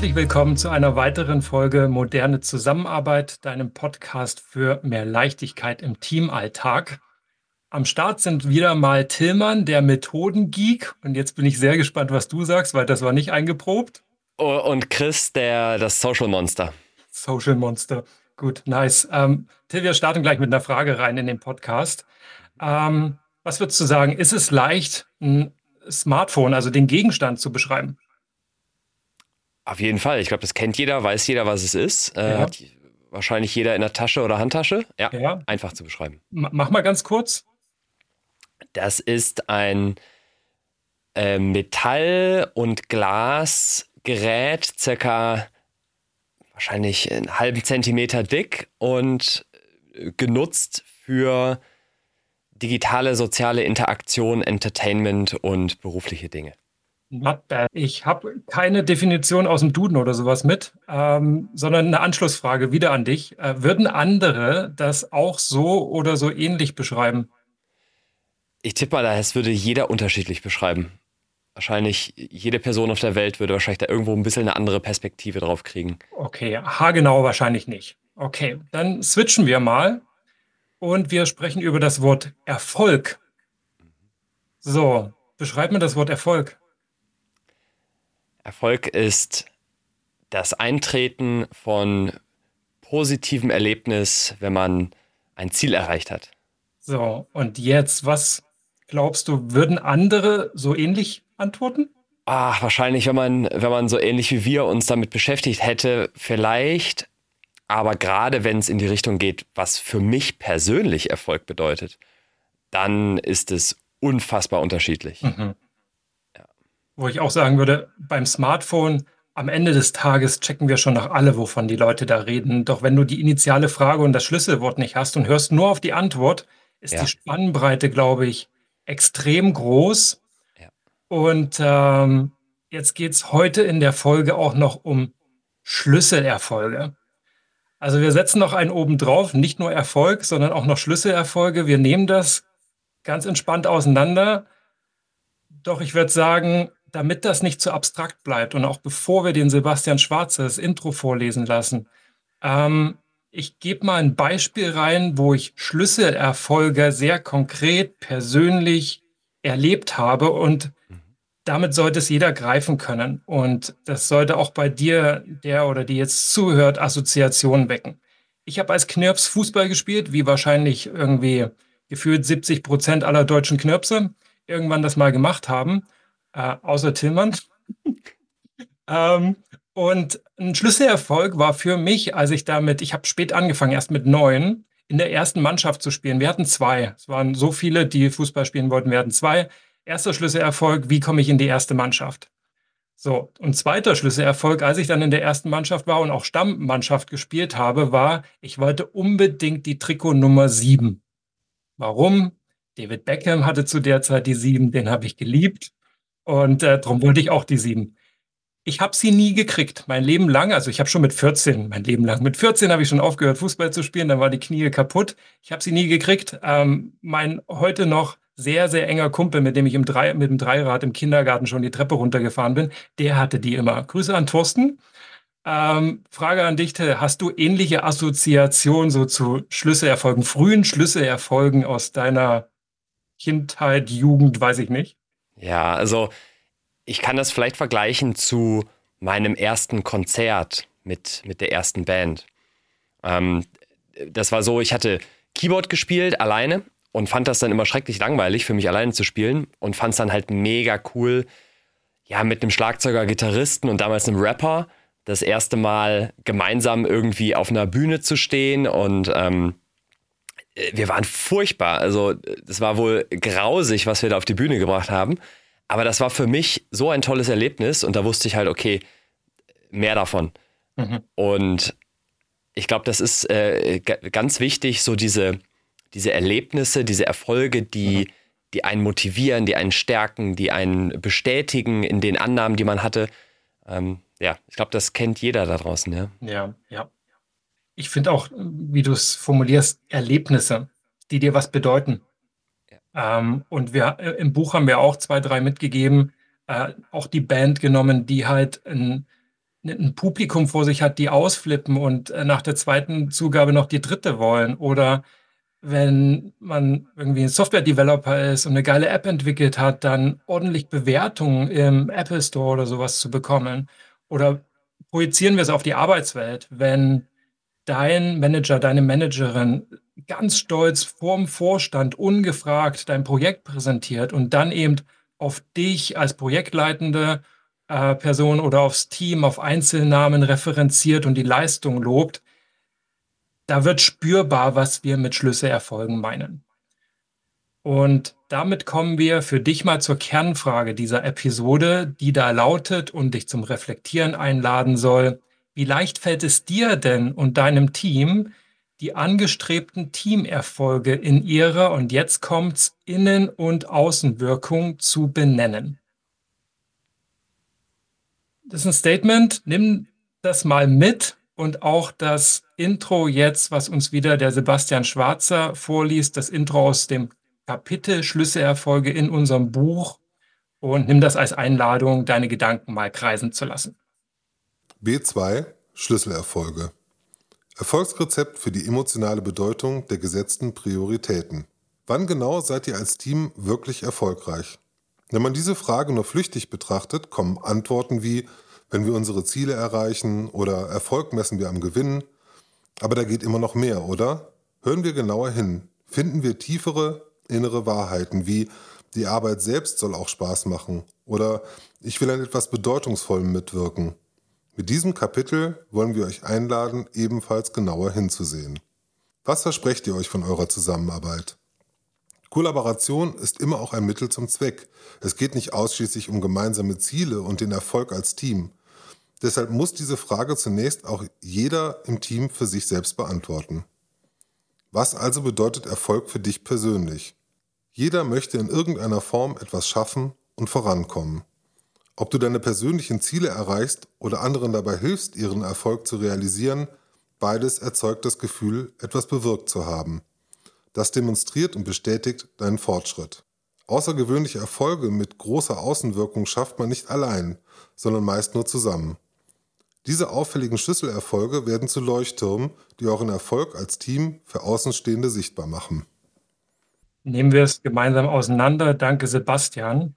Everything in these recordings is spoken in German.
Herzlich willkommen zu einer weiteren Folge Moderne Zusammenarbeit, deinem Podcast für mehr Leichtigkeit im Teamalltag. Am Start sind wieder mal Tillmann, der Methodengeek. Und jetzt bin ich sehr gespannt, was du sagst, weil das war nicht eingeprobt. Oh, und Chris, der das Social Monster. Social Monster. Gut, nice. Ähm, Till, wir starten gleich mit einer Frage rein in den Podcast. Ähm, was würdest du sagen? Ist es leicht, ein Smartphone, also den Gegenstand zu beschreiben? Auf jeden Fall. Ich glaube, das kennt jeder, weiß jeder, was es ist. Äh, ja. Hat wahrscheinlich jeder in der Tasche oder Handtasche. Ja, ja. einfach zu beschreiben. M mach mal ganz kurz. Das ist ein äh, Metall- und Glasgerät, circa wahrscheinlich einen halben Zentimeter dick und äh, genutzt für digitale soziale Interaktion, Entertainment und berufliche Dinge. Not bad. Ich habe keine Definition aus dem Duden oder sowas mit, ähm, sondern eine Anschlussfrage wieder an dich. Äh, würden andere das auch so oder so ähnlich beschreiben? Ich tippe mal, das würde jeder unterschiedlich beschreiben. Wahrscheinlich jede Person auf der Welt würde wahrscheinlich da irgendwo ein bisschen eine andere Perspektive drauf kriegen. Okay, haargenau wahrscheinlich nicht. Okay, dann switchen wir mal und wir sprechen über das Wort Erfolg. So, beschreib mir das Wort Erfolg. Erfolg ist das Eintreten von positivem Erlebnis, wenn man ein Ziel erreicht hat. So, und jetzt, was glaubst du, würden andere so ähnlich antworten? Ach, wahrscheinlich, wenn man, wenn man so ähnlich wie wir uns damit beschäftigt hätte, vielleicht. Aber gerade wenn es in die Richtung geht, was für mich persönlich Erfolg bedeutet, dann ist es unfassbar unterschiedlich. Mhm wo ich auch sagen würde, beim Smartphone am Ende des Tages checken wir schon nach alle, wovon die Leute da reden. Doch wenn du die initiale Frage und das Schlüsselwort nicht hast und hörst nur auf die Antwort, ist ja. die Spannbreite, glaube ich, extrem groß. Ja. Und ähm, jetzt geht es heute in der Folge auch noch um Schlüsselerfolge. Also wir setzen noch einen oben drauf, nicht nur Erfolg, sondern auch noch Schlüsselerfolge. Wir nehmen das ganz entspannt auseinander. Doch ich würde sagen, damit das nicht zu abstrakt bleibt und auch bevor wir den Sebastian Schwarze das Intro vorlesen lassen, ähm, ich gebe mal ein Beispiel rein, wo ich Schlüsselerfolge sehr konkret, persönlich erlebt habe und damit sollte es jeder greifen können. Und das sollte auch bei dir, der oder die jetzt zuhört, Assoziationen wecken. Ich habe als Knirps Fußball gespielt, wie wahrscheinlich irgendwie gefühlt 70 Prozent aller deutschen Knirpse irgendwann das mal gemacht haben äh, außer Tillmann. ähm, und ein Schlüsselerfolg war für mich, als ich damit, ich habe spät angefangen, erst mit neun, in der ersten Mannschaft zu spielen. Wir hatten zwei. Es waren so viele, die Fußball spielen wollten. Wir hatten zwei. Erster Schlüsselerfolg, wie komme ich in die erste Mannschaft? So, und zweiter Schlüsselerfolg, als ich dann in der ersten Mannschaft war und auch Stammmannschaft gespielt habe, war, ich wollte unbedingt die Trikot Nummer sieben. Warum? David Beckham hatte zu der Zeit die sieben, den habe ich geliebt. Und äh, darum wollte ich auch die sieben. Ich habe sie nie gekriegt, mein Leben lang. Also ich habe schon mit 14, mein Leben lang, mit 14 habe ich schon aufgehört, Fußball zu spielen. Dann war die Knie kaputt. Ich habe sie nie gekriegt. Ähm, mein heute noch sehr, sehr enger Kumpel, mit dem ich im Drei, mit dem Dreirad im Kindergarten schon die Treppe runtergefahren bin, der hatte die immer. Grüße an Thorsten. Ähm, Frage an dich, hast du ähnliche Assoziationen so zu Schlüsselerfolgen, frühen Schlüsselerfolgen aus deiner Kindheit, Jugend, weiß ich nicht? Ja, also ich kann das vielleicht vergleichen zu meinem ersten Konzert mit, mit der ersten Band. Ähm, das war so, ich hatte Keyboard gespielt alleine und fand das dann immer schrecklich langweilig für mich alleine zu spielen und fand es dann halt mega cool, ja, mit einem Schlagzeuger, Gitarristen und damals einem Rapper das erste Mal gemeinsam irgendwie auf einer Bühne zu stehen und ähm, wir waren furchtbar. Also, das war wohl grausig, was wir da auf die Bühne gebracht haben. Aber das war für mich so ein tolles Erlebnis und da wusste ich halt, okay, mehr davon. Mhm. Und ich glaube, das ist äh, ganz wichtig, so diese, diese Erlebnisse, diese Erfolge, die, mhm. die einen motivieren, die einen stärken, die einen bestätigen in den Annahmen, die man hatte. Ähm, ja, ich glaube, das kennt jeder da draußen, ja. Ja, ja ich finde auch, wie du es formulierst, Erlebnisse, die dir was bedeuten. Ja. Ähm, und wir äh, im Buch haben wir auch zwei, drei mitgegeben, äh, auch die Band genommen, die halt ein, ein Publikum vor sich hat, die ausflippen und äh, nach der zweiten Zugabe noch die dritte wollen. Oder wenn man irgendwie ein Software-Developer ist und eine geile App entwickelt hat, dann ordentlich Bewertungen im Apple Store oder sowas zu bekommen. Oder projizieren wir es auf die Arbeitswelt, wenn dein Manager, deine Managerin ganz stolz vorm Vorstand ungefragt dein Projekt präsentiert und dann eben auf dich als projektleitende äh, Person oder aufs Team, auf Einzelnamen referenziert und die Leistung lobt, da wird spürbar, was wir mit Schlüsselerfolgen meinen. Und damit kommen wir für dich mal zur Kernfrage dieser Episode, die da lautet und dich zum Reflektieren einladen soll. Wie leicht fällt es dir denn und deinem Team, die angestrebten Teamerfolge in ihrer, und jetzt kommt's, Innen- und Außenwirkung zu benennen? Das ist ein Statement. Nimm das mal mit und auch das Intro jetzt, was uns wieder der Sebastian Schwarzer vorliest, das Intro aus dem Kapitel Schlüsselerfolge in unserem Buch und nimm das als Einladung, deine Gedanken mal kreisen zu lassen. B2 Schlüsselerfolge. Erfolgsrezept für die emotionale Bedeutung der gesetzten Prioritäten. Wann genau seid ihr als Team wirklich erfolgreich? Wenn man diese Frage nur flüchtig betrachtet, kommen Antworten wie, wenn wir unsere Ziele erreichen oder Erfolg messen wir am Gewinn. Aber da geht immer noch mehr, oder? Hören wir genauer hin. Finden wir tiefere innere Wahrheiten wie die Arbeit selbst soll auch Spaß machen oder ich will an etwas Bedeutungsvollem mitwirken. Mit diesem Kapitel wollen wir euch einladen, ebenfalls genauer hinzusehen. Was versprecht ihr euch von eurer Zusammenarbeit? Kollaboration ist immer auch ein Mittel zum Zweck. Es geht nicht ausschließlich um gemeinsame Ziele und den Erfolg als Team. Deshalb muss diese Frage zunächst auch jeder im Team für sich selbst beantworten. Was also bedeutet Erfolg für dich persönlich? Jeder möchte in irgendeiner Form etwas schaffen und vorankommen. Ob du deine persönlichen Ziele erreichst oder anderen dabei hilfst, ihren Erfolg zu realisieren, beides erzeugt das Gefühl, etwas bewirkt zu haben. Das demonstriert und bestätigt deinen Fortschritt. Außergewöhnliche Erfolge mit großer Außenwirkung schafft man nicht allein, sondern meist nur zusammen. Diese auffälligen Schlüsselerfolge werden zu Leuchttürmen, die euren Erfolg als Team für Außenstehende sichtbar machen. Nehmen wir es gemeinsam auseinander. Danke, Sebastian.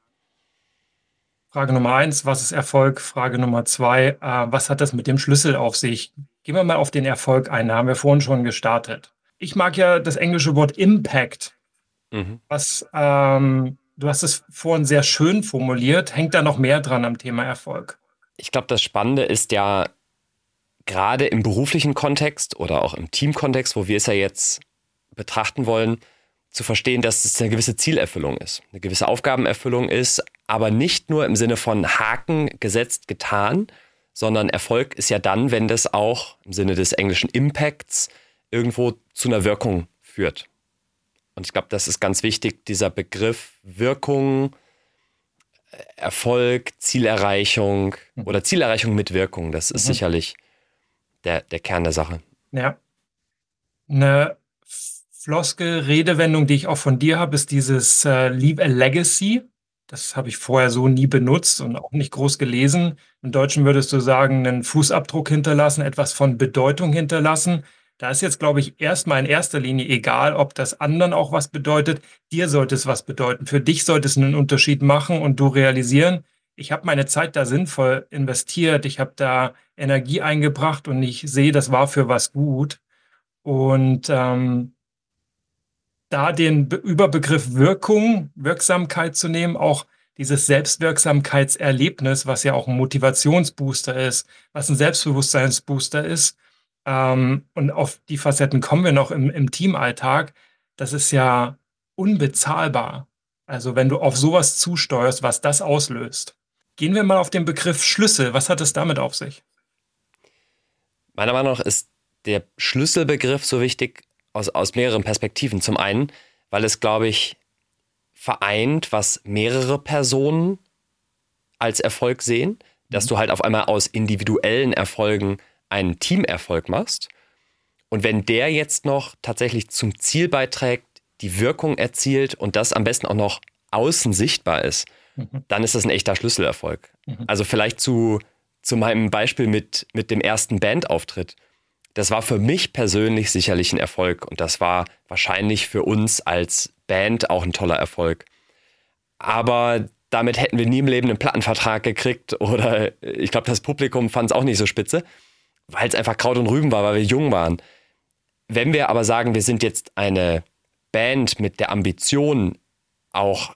Frage Nummer eins, was ist Erfolg? Frage Nummer zwei, äh, was hat das mit dem Schlüssel auf sich? Gehen wir mal auf den Erfolg ein, da haben wir vorhin schon gestartet. Ich mag ja das englische Wort Impact. Mhm. Was, ähm, du hast es vorhin sehr schön formuliert. Hängt da noch mehr dran am Thema Erfolg? Ich glaube, das Spannende ist ja gerade im beruflichen Kontext oder auch im Teamkontext, wo wir es ja jetzt betrachten wollen, zu verstehen, dass es eine gewisse Zielerfüllung ist, eine gewisse Aufgabenerfüllung ist, aber nicht nur im Sinne von Haken gesetzt, getan, sondern Erfolg ist ja dann, wenn das auch im Sinne des englischen Impacts irgendwo zu einer Wirkung führt. Und ich glaube, das ist ganz wichtig, dieser Begriff Wirkung, Erfolg, Zielerreichung mhm. oder Zielerreichung mit Wirkung, das ist mhm. sicherlich der, der Kern der Sache. Ja. Eine Floskel, Redewendung, die ich auch von dir habe, ist dieses äh, Leave a Legacy. Das habe ich vorher so nie benutzt und auch nicht groß gelesen. Im Deutschen würdest du sagen, einen Fußabdruck hinterlassen, etwas von Bedeutung hinterlassen. Da ist jetzt, glaube ich, erstmal in erster Linie egal, ob das anderen auch was bedeutet. Dir sollte es was bedeuten. Für dich sollte es einen Unterschied machen und du realisieren, ich habe meine Zeit da sinnvoll investiert, ich habe da Energie eingebracht und ich sehe, das war für was gut. Und ähm, da den Überbegriff Wirkung, Wirksamkeit zu nehmen, auch dieses Selbstwirksamkeitserlebnis, was ja auch ein Motivationsbooster ist, was ein Selbstbewusstseinsbooster ist. Ähm, und auf die Facetten kommen wir noch im, im Teamalltag. Das ist ja unbezahlbar. Also wenn du auf sowas zusteuerst, was das auslöst. Gehen wir mal auf den Begriff Schlüssel. Was hat es damit auf sich? Meiner Meinung nach ist der Schlüsselbegriff so wichtig, aus, aus mehreren Perspektiven. Zum einen, weil es, glaube ich, vereint, was mehrere Personen als Erfolg sehen, dass mhm. du halt auf einmal aus individuellen Erfolgen einen Teamerfolg machst. Und wenn der jetzt noch tatsächlich zum Ziel beiträgt, die Wirkung erzielt und das am besten auch noch außen sichtbar ist, mhm. dann ist das ein echter Schlüsselerfolg. Mhm. Also vielleicht zu zu meinem Beispiel mit, mit dem ersten Bandauftritt. Das war für mich persönlich sicherlich ein Erfolg und das war wahrscheinlich für uns als Band auch ein toller Erfolg. Aber damit hätten wir nie im Leben einen Plattenvertrag gekriegt oder ich glaube, das Publikum fand es auch nicht so spitze, weil es einfach Kraut und Rüben war, weil wir jung waren. Wenn wir aber sagen, wir sind jetzt eine Band mit der Ambition, auch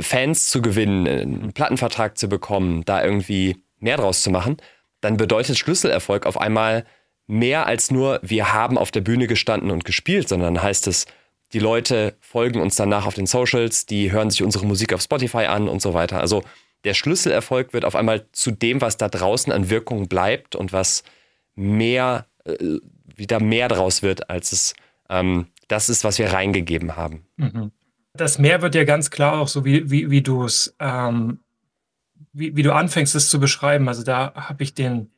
Fans zu gewinnen, einen Plattenvertrag zu bekommen, da irgendwie mehr draus zu machen, dann bedeutet Schlüsselerfolg auf einmal mehr als nur, wir haben auf der Bühne gestanden und gespielt, sondern heißt es, die Leute folgen uns danach auf den Socials, die hören sich unsere Musik auf Spotify an und so weiter. Also der Schlüsselerfolg wird auf einmal zu dem, was da draußen an Wirkung bleibt und was mehr, äh, wieder mehr draus wird, als es ähm, das ist, was wir reingegeben haben. Mhm. Das Mehr wird ja ganz klar auch so, wie, wie, wie du es, ähm, wie, wie du anfängst, es zu beschreiben. Also da habe ich den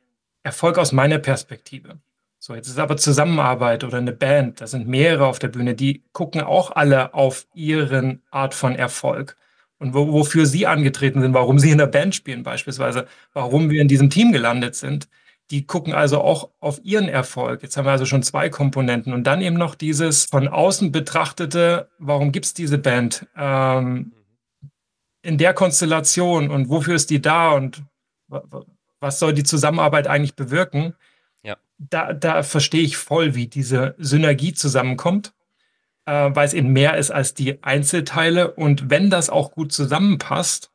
Erfolg aus meiner Perspektive. So, jetzt ist aber Zusammenarbeit oder eine Band, da sind mehrere auf der Bühne, die gucken auch alle auf ihren Art von Erfolg und wo, wofür sie angetreten sind, warum sie in der Band spielen beispielsweise, warum wir in diesem Team gelandet sind. Die gucken also auch auf ihren Erfolg. Jetzt haben wir also schon zwei Komponenten und dann eben noch dieses von außen betrachtete, warum gibt es diese Band ähm, in der Konstellation und wofür ist die da und was soll die Zusammenarbeit eigentlich bewirken? da, da verstehe ich voll, wie diese Synergie zusammenkommt, äh, weil es eben mehr ist als die Einzelteile. Und wenn das auch gut zusammenpasst,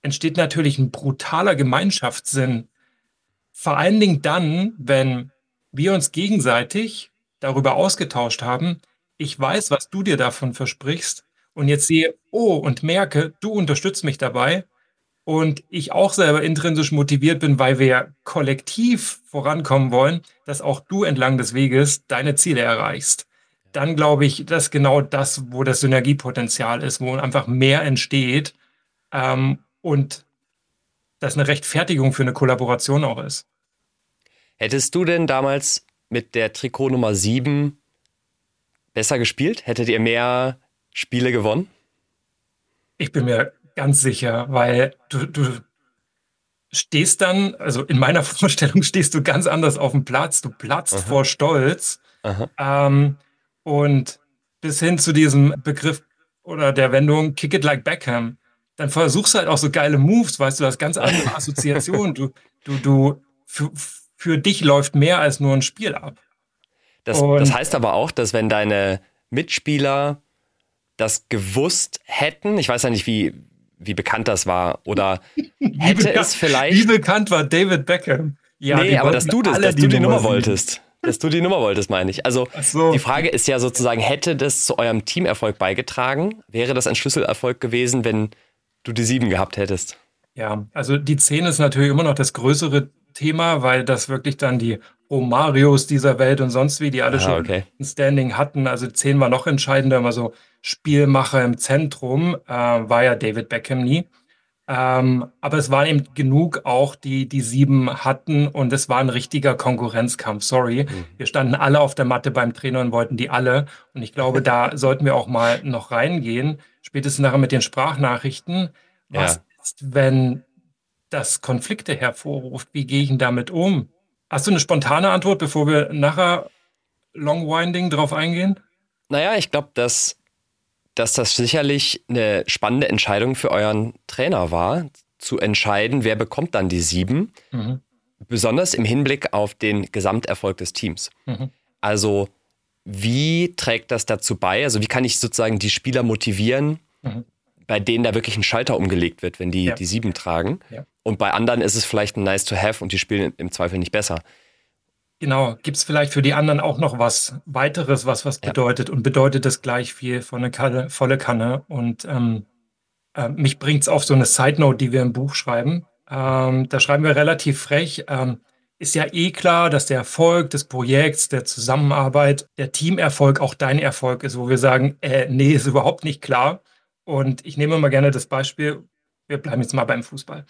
entsteht natürlich ein brutaler Gemeinschaftssinn. Vor allen Dingen dann, wenn wir uns gegenseitig darüber ausgetauscht haben, ich weiß, was du dir davon versprichst und jetzt sehe, oh, und merke, du unterstützt mich dabei und ich auch selber intrinsisch motiviert bin, weil wir kollektiv vorankommen wollen, dass auch du entlang des Weges deine Ziele erreichst. Dann glaube ich, dass genau das, wo das Synergiepotenzial ist, wo einfach mehr entsteht ähm, und das eine Rechtfertigung für eine Kollaboration auch ist. Hättest du denn damals mit der Trikot Nummer 7 besser gespielt? Hättet ihr mehr Spiele gewonnen? Ich bin mir ganz sicher, weil du, du stehst dann, also in meiner Vorstellung stehst du ganz anders auf dem Platz, du platzt Aha. vor Stolz. Ähm, und bis hin zu diesem Begriff oder der Wendung Kick it like Beckham, dann versuchst du halt auch so geile Moves, weißt du, hast ganz andere Assoziationen. du, du, du, für, für dich läuft mehr als nur ein Spiel ab. Das, das heißt aber auch, dass wenn deine Mitspieler das gewusst hätten, ich weiß ja nicht, wie, wie bekannt das war. Oder hätte es vielleicht. Wie bekannt war David Beckham? Ja, nee, aber dass du das, dass du die Nummer sehen. wolltest. Dass du die Nummer wolltest, meine ich. Also so. die Frage ist ja sozusagen, hätte das zu eurem Teamerfolg beigetragen? Wäre das ein Schlüsselerfolg gewesen, wenn du die sieben gehabt hättest? Ja, also die zehn ist natürlich immer noch das größere Thema, weil das wirklich dann die Romarios dieser Welt und sonst wie, die alle ah, schon okay. ein Standing hatten. Also zehn war noch entscheidender, immer so Spielmacher im Zentrum, äh, war ja David Beckham nie. Ähm, aber es waren eben genug auch, die die sieben hatten und es war ein richtiger Konkurrenzkampf. Sorry, mhm. wir standen alle auf der Matte beim Trainer und wollten die alle. Und ich glaube, da sollten wir auch mal noch reingehen. Spätestens nachher mit den Sprachnachrichten. Was ja. ist, wenn das Konflikte hervorruft? Wie gehe ich denn damit um? Hast du eine spontane Antwort, bevor wir nachher Long Winding drauf eingehen? Naja, ich glaube, dass dass das sicherlich eine spannende Entscheidung für euren Trainer war, zu entscheiden, wer bekommt dann die sieben. Mhm. Besonders im Hinblick auf den Gesamterfolg des Teams. Mhm. Also, wie trägt das dazu bei? Also, wie kann ich sozusagen die Spieler motivieren, mhm. bei denen da wirklich ein Schalter umgelegt wird, wenn die ja. die sieben tragen? Ja. Und bei anderen ist es vielleicht ein nice to have und die spielen im Zweifel nicht besser. Genau, gibt es vielleicht für die anderen auch noch was weiteres, was was ja. bedeutet und bedeutet das gleich viel von eine Kanne, volle Kanne und ähm, äh, mich bringt es auf so eine Side Note, die wir im Buch schreiben. Ähm, da schreiben wir relativ frech, ähm, ist ja eh klar, dass der Erfolg des Projekts, der Zusammenarbeit, der Teamerfolg auch dein Erfolg ist, wo wir sagen, äh, nee, ist überhaupt nicht klar. Und ich nehme mal gerne das Beispiel, wir bleiben jetzt mal beim Fußball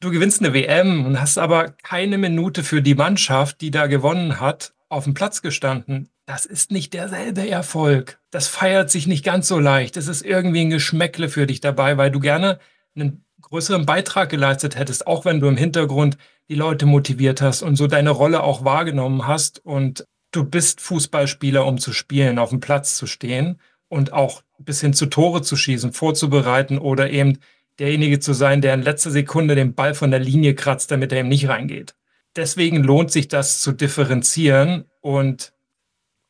du gewinnst eine WM und hast aber keine Minute für die Mannschaft, die da gewonnen hat, auf dem Platz gestanden. Das ist nicht derselbe Erfolg. Das feiert sich nicht ganz so leicht. Es ist irgendwie ein Geschmäckle für dich dabei, weil du gerne einen größeren Beitrag geleistet hättest, auch wenn du im Hintergrund die Leute motiviert hast und so deine Rolle auch wahrgenommen hast und du bist Fußballspieler, um zu spielen, auf dem Platz zu stehen und auch bis hin zu Tore zu schießen, vorzubereiten oder eben derjenige zu sein, der in letzter Sekunde den Ball von der Linie kratzt, damit er eben nicht reingeht. Deswegen lohnt sich das zu differenzieren und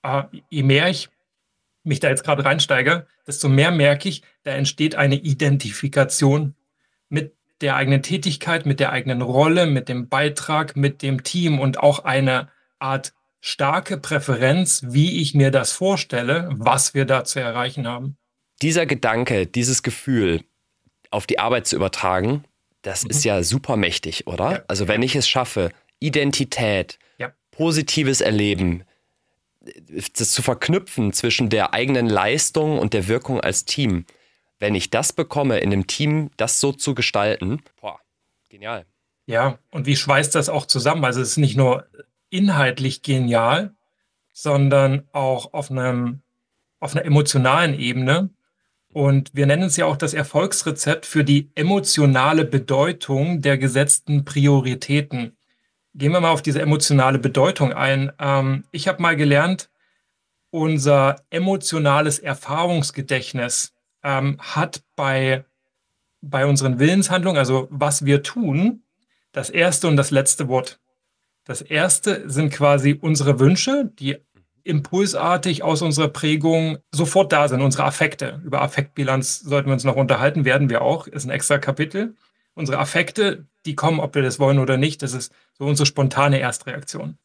äh, je mehr ich mich da jetzt gerade reinsteige, desto mehr merke ich, da entsteht eine Identifikation mit der eigenen Tätigkeit, mit der eigenen Rolle, mit dem Beitrag, mit dem Team und auch eine Art starke Präferenz, wie ich mir das vorstelle, was wir da zu erreichen haben. Dieser Gedanke, dieses Gefühl auf die Arbeit zu übertragen, das mhm. ist ja super mächtig, oder? Ja. Also wenn ich es schaffe, Identität, ja. positives Erleben, das zu verknüpfen zwischen der eigenen Leistung und der Wirkung als Team, wenn ich das bekomme, in einem Team das so zu gestalten, boah, genial. Ja, und wie schweißt das auch zusammen? Also es ist nicht nur inhaltlich genial, sondern auch auf einem auf einer emotionalen Ebene. Und wir nennen es ja auch das Erfolgsrezept für die emotionale Bedeutung der gesetzten Prioritäten. Gehen wir mal auf diese emotionale Bedeutung ein. Ähm, ich habe mal gelernt, unser emotionales Erfahrungsgedächtnis ähm, hat bei, bei unseren Willenshandlungen, also was wir tun, das erste und das letzte Wort. Das erste sind quasi unsere Wünsche, die impulsartig aus unserer Prägung sofort da sind, unsere Affekte. Über Affektbilanz sollten wir uns noch unterhalten, werden wir auch, ist ein extra Kapitel. Unsere Affekte, die kommen, ob wir das wollen oder nicht, das ist so unsere spontane Erstreaktion.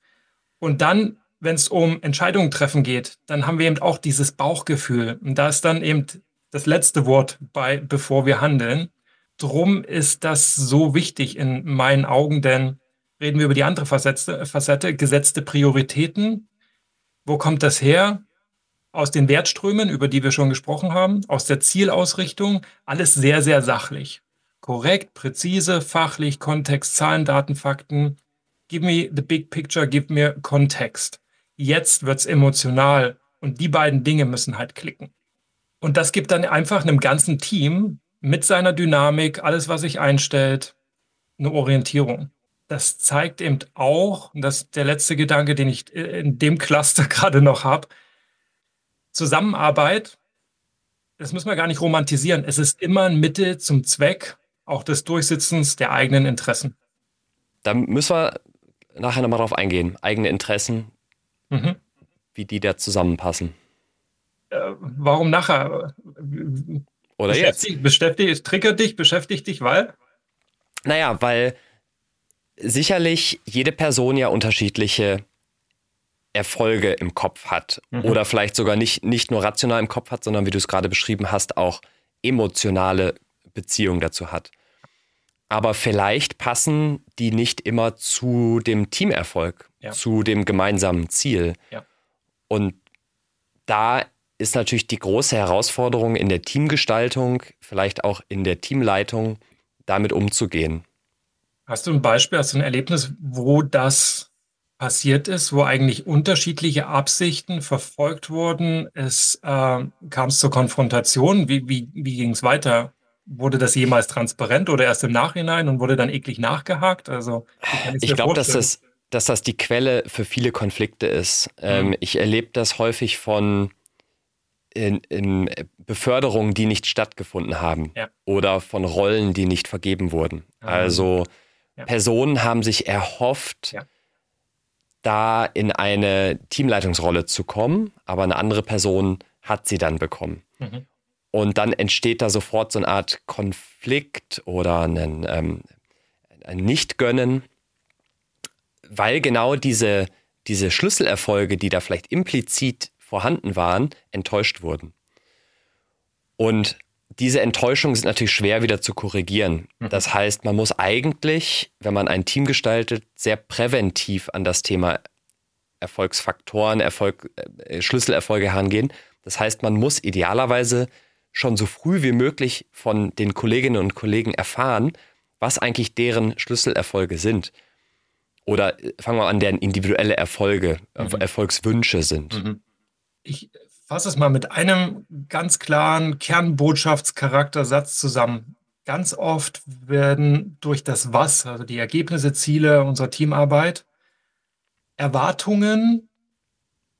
Und dann, wenn es um Entscheidungen treffen geht, dann haben wir eben auch dieses Bauchgefühl. Und da ist dann eben das letzte Wort bei, bevor wir handeln. Drum ist das so wichtig in meinen Augen, denn reden wir über die andere Facette, Facette gesetzte Prioritäten. Wo kommt das her? Aus den Wertströmen, über die wir schon gesprochen haben, aus der Zielausrichtung, alles sehr, sehr sachlich. Korrekt, präzise, fachlich, Kontext, Zahlen, Daten, Fakten. Give me the big picture, give me Kontext. Jetzt wird's emotional und die beiden Dinge müssen halt klicken. Und das gibt dann einfach einem ganzen Team mit seiner Dynamik, alles, was sich einstellt, eine Orientierung. Das zeigt eben auch, und das ist der letzte Gedanke, den ich in dem Cluster gerade noch habe, Zusammenarbeit, das müssen wir gar nicht romantisieren. Es ist immer ein Mittel zum Zweck auch des Durchsetzens der eigenen Interessen. Da müssen wir nachher nochmal drauf eingehen. Eigene Interessen, mhm. wie die da zusammenpassen. Äh, warum nachher? Oder beschäftigt, jetzt? Beschäftigt, triggert dich, beschäftigt dich, weil? Naja, weil sicherlich jede Person ja unterschiedliche Erfolge im Kopf hat. Mhm. Oder vielleicht sogar nicht, nicht nur rational im Kopf hat, sondern wie du es gerade beschrieben hast, auch emotionale Beziehungen dazu hat. Aber vielleicht passen die nicht immer zu dem Teamerfolg, ja. zu dem gemeinsamen Ziel. Ja. Und da ist natürlich die große Herausforderung in der Teamgestaltung, vielleicht auch in der Teamleitung, damit umzugehen. Hast du ein Beispiel, hast du ein Erlebnis, wo das passiert ist, wo eigentlich unterschiedliche Absichten verfolgt wurden? Es äh, kam es zur Konfrontation. Wie, wie, wie ging es weiter? Wurde das jemals transparent oder erst im Nachhinein und wurde dann eklig nachgehakt? Also, ich glaube, dass das, dass das die Quelle für viele Konflikte ist. Ähm, mhm. ich erlebe das häufig von in, in Beförderungen, die nicht stattgefunden haben ja. oder von Rollen, die nicht vergeben wurden. Mhm. Also ja. Personen haben sich erhofft, ja. da in eine Teamleitungsrolle zu kommen, aber eine andere Person hat sie dann bekommen. Mhm. Und dann entsteht da sofort so eine Art Konflikt oder ein, ähm, ein Nicht-Gönnen, weil genau diese, diese Schlüsselerfolge, die da vielleicht implizit vorhanden waren, enttäuscht wurden. Und diese Enttäuschungen sind natürlich schwer wieder zu korrigieren. Mhm. Das heißt, man muss eigentlich, wenn man ein Team gestaltet, sehr präventiv an das Thema Erfolgsfaktoren, Erfolg, äh, Schlüsselerfolge herangehen. Das heißt, man muss idealerweise schon so früh wie möglich von den Kolleginnen und Kollegen erfahren, was eigentlich deren Schlüsselerfolge sind. Oder äh, fangen wir an, deren individuelle Erfolge, mhm. Erfolgswünsche sind. Mhm ich fasse es mal mit einem ganz klaren Kernbotschaftscharaktersatz zusammen. ganz oft werden durch das Was, also die Ergebnisse, Ziele unserer Teamarbeit, Erwartungen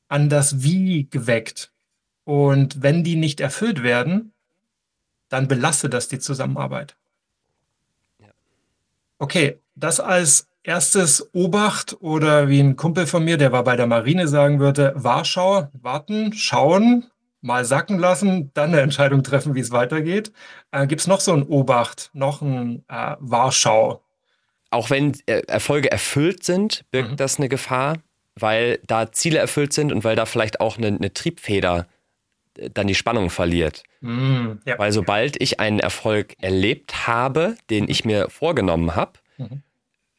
an das Wie geweckt. Und wenn die nicht erfüllt werden, dann belastet das die Zusammenarbeit. Okay, das als erstes Obacht oder wie ein Kumpel von mir, der war bei der Marine, sagen würde, Warschau, warten, schauen, mal sacken lassen, dann eine Entscheidung treffen, wie es weitergeht. Äh, Gibt es noch so ein Obacht, noch ein äh, Warschau? Auch wenn äh, Erfolge erfüllt sind, birgt mhm. das eine Gefahr, weil da Ziele erfüllt sind und weil da vielleicht auch eine, eine Triebfeder äh, dann die Spannung verliert. Mhm, ja. Weil sobald ich einen Erfolg erlebt habe, den ich mir vorgenommen habe, mhm.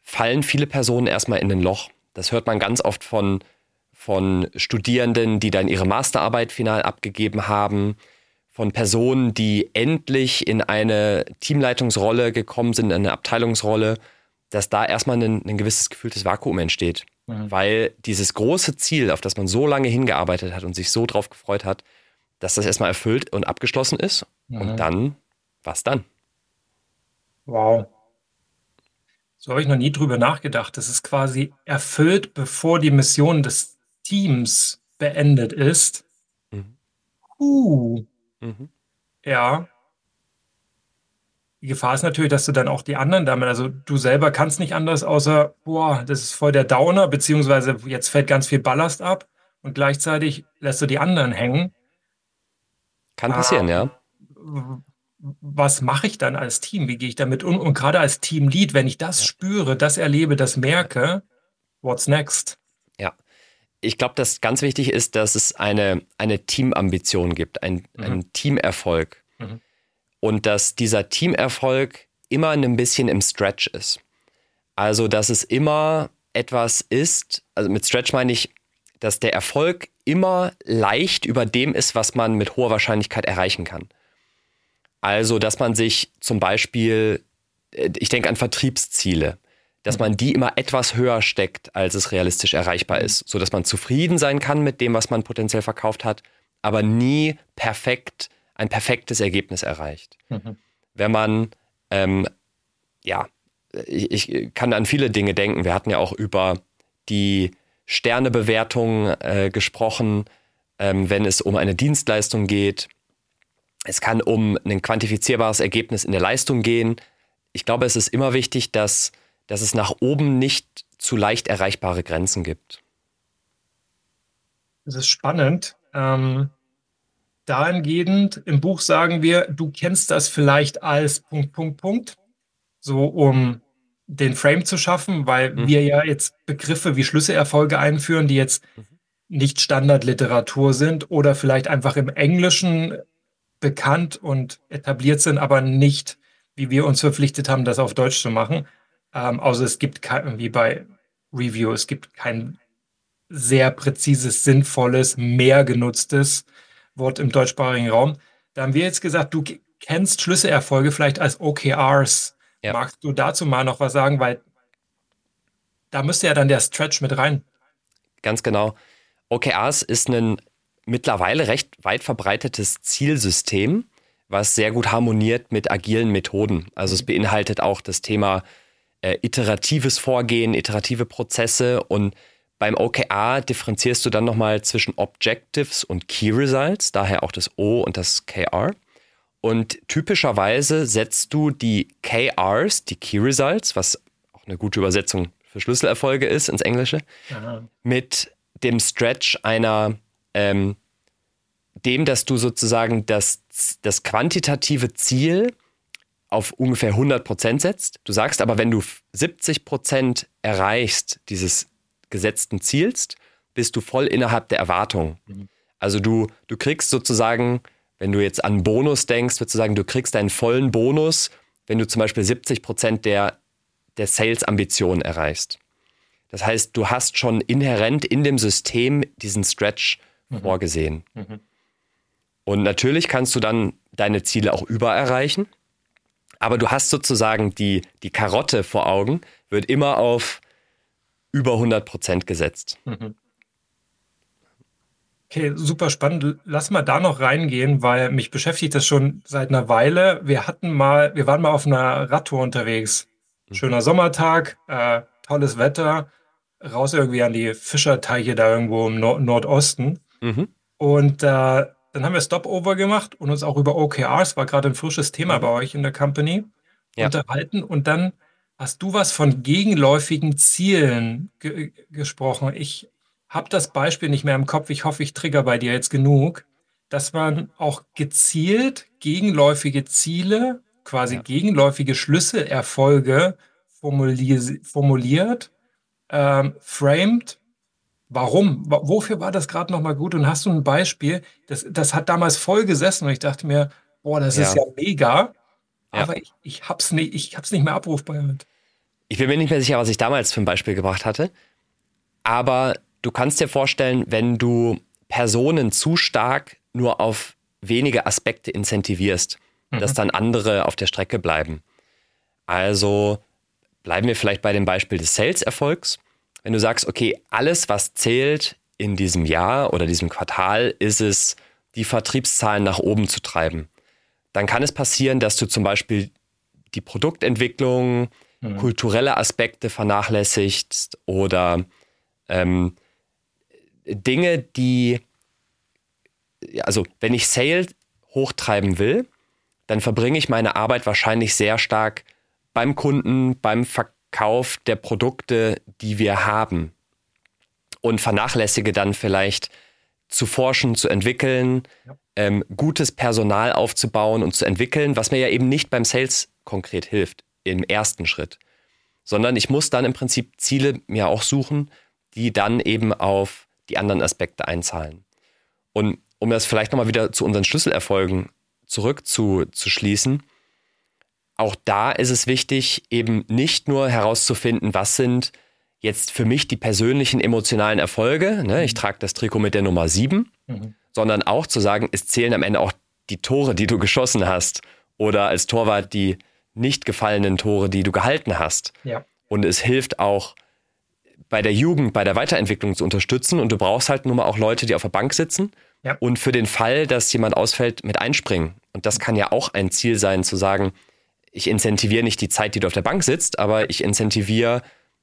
Fallen viele Personen erstmal in ein Loch. Das hört man ganz oft von von Studierenden, die dann ihre Masterarbeit final abgegeben haben, von Personen, die endlich in eine Teamleitungsrolle gekommen sind, in eine Abteilungsrolle, dass da erstmal ein, ein gewisses gefühltes Vakuum entsteht. Mhm. Weil dieses große Ziel, auf das man so lange hingearbeitet hat und sich so drauf gefreut hat, dass das erstmal erfüllt und abgeschlossen ist. Mhm. Und dann, was dann? Wow. So habe ich noch nie drüber nachgedacht. Das ist quasi erfüllt, bevor die Mission des Teams beendet ist. Mhm. Uh. Mhm. Ja. Die Gefahr ist natürlich, dass du dann auch die anderen damit, also du selber kannst nicht anders, außer, boah, das ist voll der Downer, beziehungsweise jetzt fällt ganz viel Ballast ab und gleichzeitig lässt du die anderen hängen. Kann passieren, ah, ja. Was mache ich dann als Team? Wie gehe ich damit um? Und gerade als Teamlead, wenn ich das spüre, das erlebe, das merke, what's next? ich glaube, dass ganz wichtig ist, dass es eine, eine Teamambition gibt, ein, mhm. einen Teamerfolg. Mhm. Und dass dieser Teamerfolg immer ein bisschen im Stretch ist. Also, dass es immer etwas ist, also mit Stretch meine ich, dass der Erfolg immer leicht über dem ist, was man mit hoher Wahrscheinlichkeit erreichen kann. Also, dass man sich zum Beispiel, äh, ich denke an Vertriebsziele, dass man die immer etwas höher steckt, als es realistisch erreichbar ist, so dass man zufrieden sein kann mit dem, was man potenziell verkauft hat, aber nie perfekt ein perfektes Ergebnis erreicht. Mhm. Wenn man ähm, ja, ich, ich, kann an viele Dinge denken. Wir hatten ja auch über die Sternebewertung äh, gesprochen, ähm, wenn es um eine Dienstleistung geht. Es kann um ein quantifizierbares Ergebnis in der Leistung gehen. Ich glaube, es ist immer wichtig, dass dass es nach oben nicht zu leicht erreichbare Grenzen gibt. Das ist spannend. Ähm, dahingehend, im Buch sagen wir, du kennst das vielleicht als Punkt, Punkt, Punkt, so um den Frame zu schaffen, weil mhm. wir ja jetzt Begriffe wie Schlüsselerfolge einführen, die jetzt mhm. nicht Standardliteratur sind oder vielleicht einfach im Englischen bekannt und etabliert sind, aber nicht, wie wir uns verpflichtet haben, das auf Deutsch zu machen. Ähm, also es gibt kein, wie bei Review, es gibt kein sehr präzises, sinnvolles, mehr genutztes Wort im deutschsprachigen Raum. Da haben wir jetzt gesagt, du kennst Schlüsselerfolge vielleicht als OKRs. Ja. Magst du dazu mal noch was sagen? Weil da müsste ja dann der Stretch mit rein. Ganz genau. OKRs ist ein mittlerweile recht weit verbreitetes Zielsystem, was sehr gut harmoniert mit agilen Methoden. Also es beinhaltet auch das Thema äh, iteratives Vorgehen, iterative Prozesse und beim OKR differenzierst du dann nochmal zwischen Objectives und Key Results, daher auch das O und das KR. Und typischerweise setzt du die KRs, die Key Results, was auch eine gute Übersetzung für Schlüsselerfolge ist ins Englische, Aha. mit dem Stretch einer, ähm, dem, dass du sozusagen das, das quantitative Ziel auf ungefähr 100 Prozent setzt. Du sagst aber, wenn du 70 Prozent erreichst dieses gesetzten Ziels, bist du voll innerhalb der Erwartung. Mhm. Also du, du kriegst sozusagen, wenn du jetzt an Bonus denkst, würdest du sagen, du kriegst einen vollen Bonus, wenn du zum Beispiel 70 Prozent der, der Sales-Ambition erreichst. Das heißt, du hast schon inhärent in dem System diesen Stretch mhm. vorgesehen. Mhm. Und natürlich kannst du dann deine Ziele auch übererreichen. Aber du hast sozusagen die, die Karotte vor Augen, wird immer auf über 100 Prozent gesetzt. Mhm. Okay, super spannend. Lass mal da noch reingehen, weil mich beschäftigt das schon seit einer Weile. Wir hatten mal, wir waren mal auf einer Radtour unterwegs. Mhm. Schöner Sommertag, äh, tolles Wetter, raus irgendwie an die Fischerteiche da irgendwo im Nord Nordosten. Mhm. Und äh, dann haben wir Stopover gemacht und uns auch über OKRs, war gerade ein frisches Thema mhm. bei euch in der Company, ja. unterhalten. Und dann hast du was von gegenläufigen Zielen ge gesprochen. Ich habe das Beispiel nicht mehr im Kopf. Ich hoffe, ich trigger bei dir jetzt genug, dass man auch gezielt gegenläufige Ziele, quasi ja. gegenläufige Schlüsselerfolge formulier formuliert, ähm, framed. Warum? Wofür war das gerade nochmal gut? Und hast du ein Beispiel? Das, das hat damals voll gesessen und ich dachte mir, boah, das ja. ist ja mega. Aber ich, ich hab's nicht, ich hab's nicht mehr abrufbar. Ich bin mir nicht mehr sicher, was ich damals für ein Beispiel gebracht hatte. Aber du kannst dir vorstellen, wenn du Personen zu stark nur auf wenige Aspekte incentivierst, mhm. dass dann andere auf der Strecke bleiben. Also bleiben wir vielleicht bei dem Beispiel des Sales-Erfolgs. Wenn du sagst, okay, alles, was zählt in diesem Jahr oder diesem Quartal, ist es, die Vertriebszahlen nach oben zu treiben. Dann kann es passieren, dass du zum Beispiel die Produktentwicklung, mhm. kulturelle Aspekte vernachlässigst oder ähm, Dinge, die, also wenn ich Sales hochtreiben will, dann verbringe ich meine Arbeit wahrscheinlich sehr stark beim Kunden, beim Verkauf der Produkte, die wir haben. Und vernachlässige dann vielleicht zu forschen, zu entwickeln, ja. ähm, gutes Personal aufzubauen und zu entwickeln, was mir ja eben nicht beim Sales konkret hilft, im ersten Schritt. Sondern ich muss dann im Prinzip Ziele mir auch suchen, die dann eben auf die anderen Aspekte einzahlen. Und um das vielleicht nochmal wieder zu unseren Schlüsselerfolgen zurückzuschließen, auch da ist es wichtig, eben nicht nur herauszufinden, was sind jetzt für mich die persönlichen emotionalen Erfolge, ne? ich trage das Trikot mit der Nummer 7, mhm. sondern auch zu sagen, es zählen am Ende auch die Tore, die du geschossen hast oder als Torwart die nicht gefallenen Tore, die du gehalten hast. Ja. Und es hilft auch, bei der Jugend, bei der Weiterentwicklung zu unterstützen. Und du brauchst halt nun mal auch Leute, die auf der Bank sitzen ja. und für den Fall, dass jemand ausfällt, mit einspringen. Und das kann ja auch ein Ziel sein, zu sagen, ich incentiviere nicht die Zeit, die du auf der Bank sitzt, aber ich incentiviere,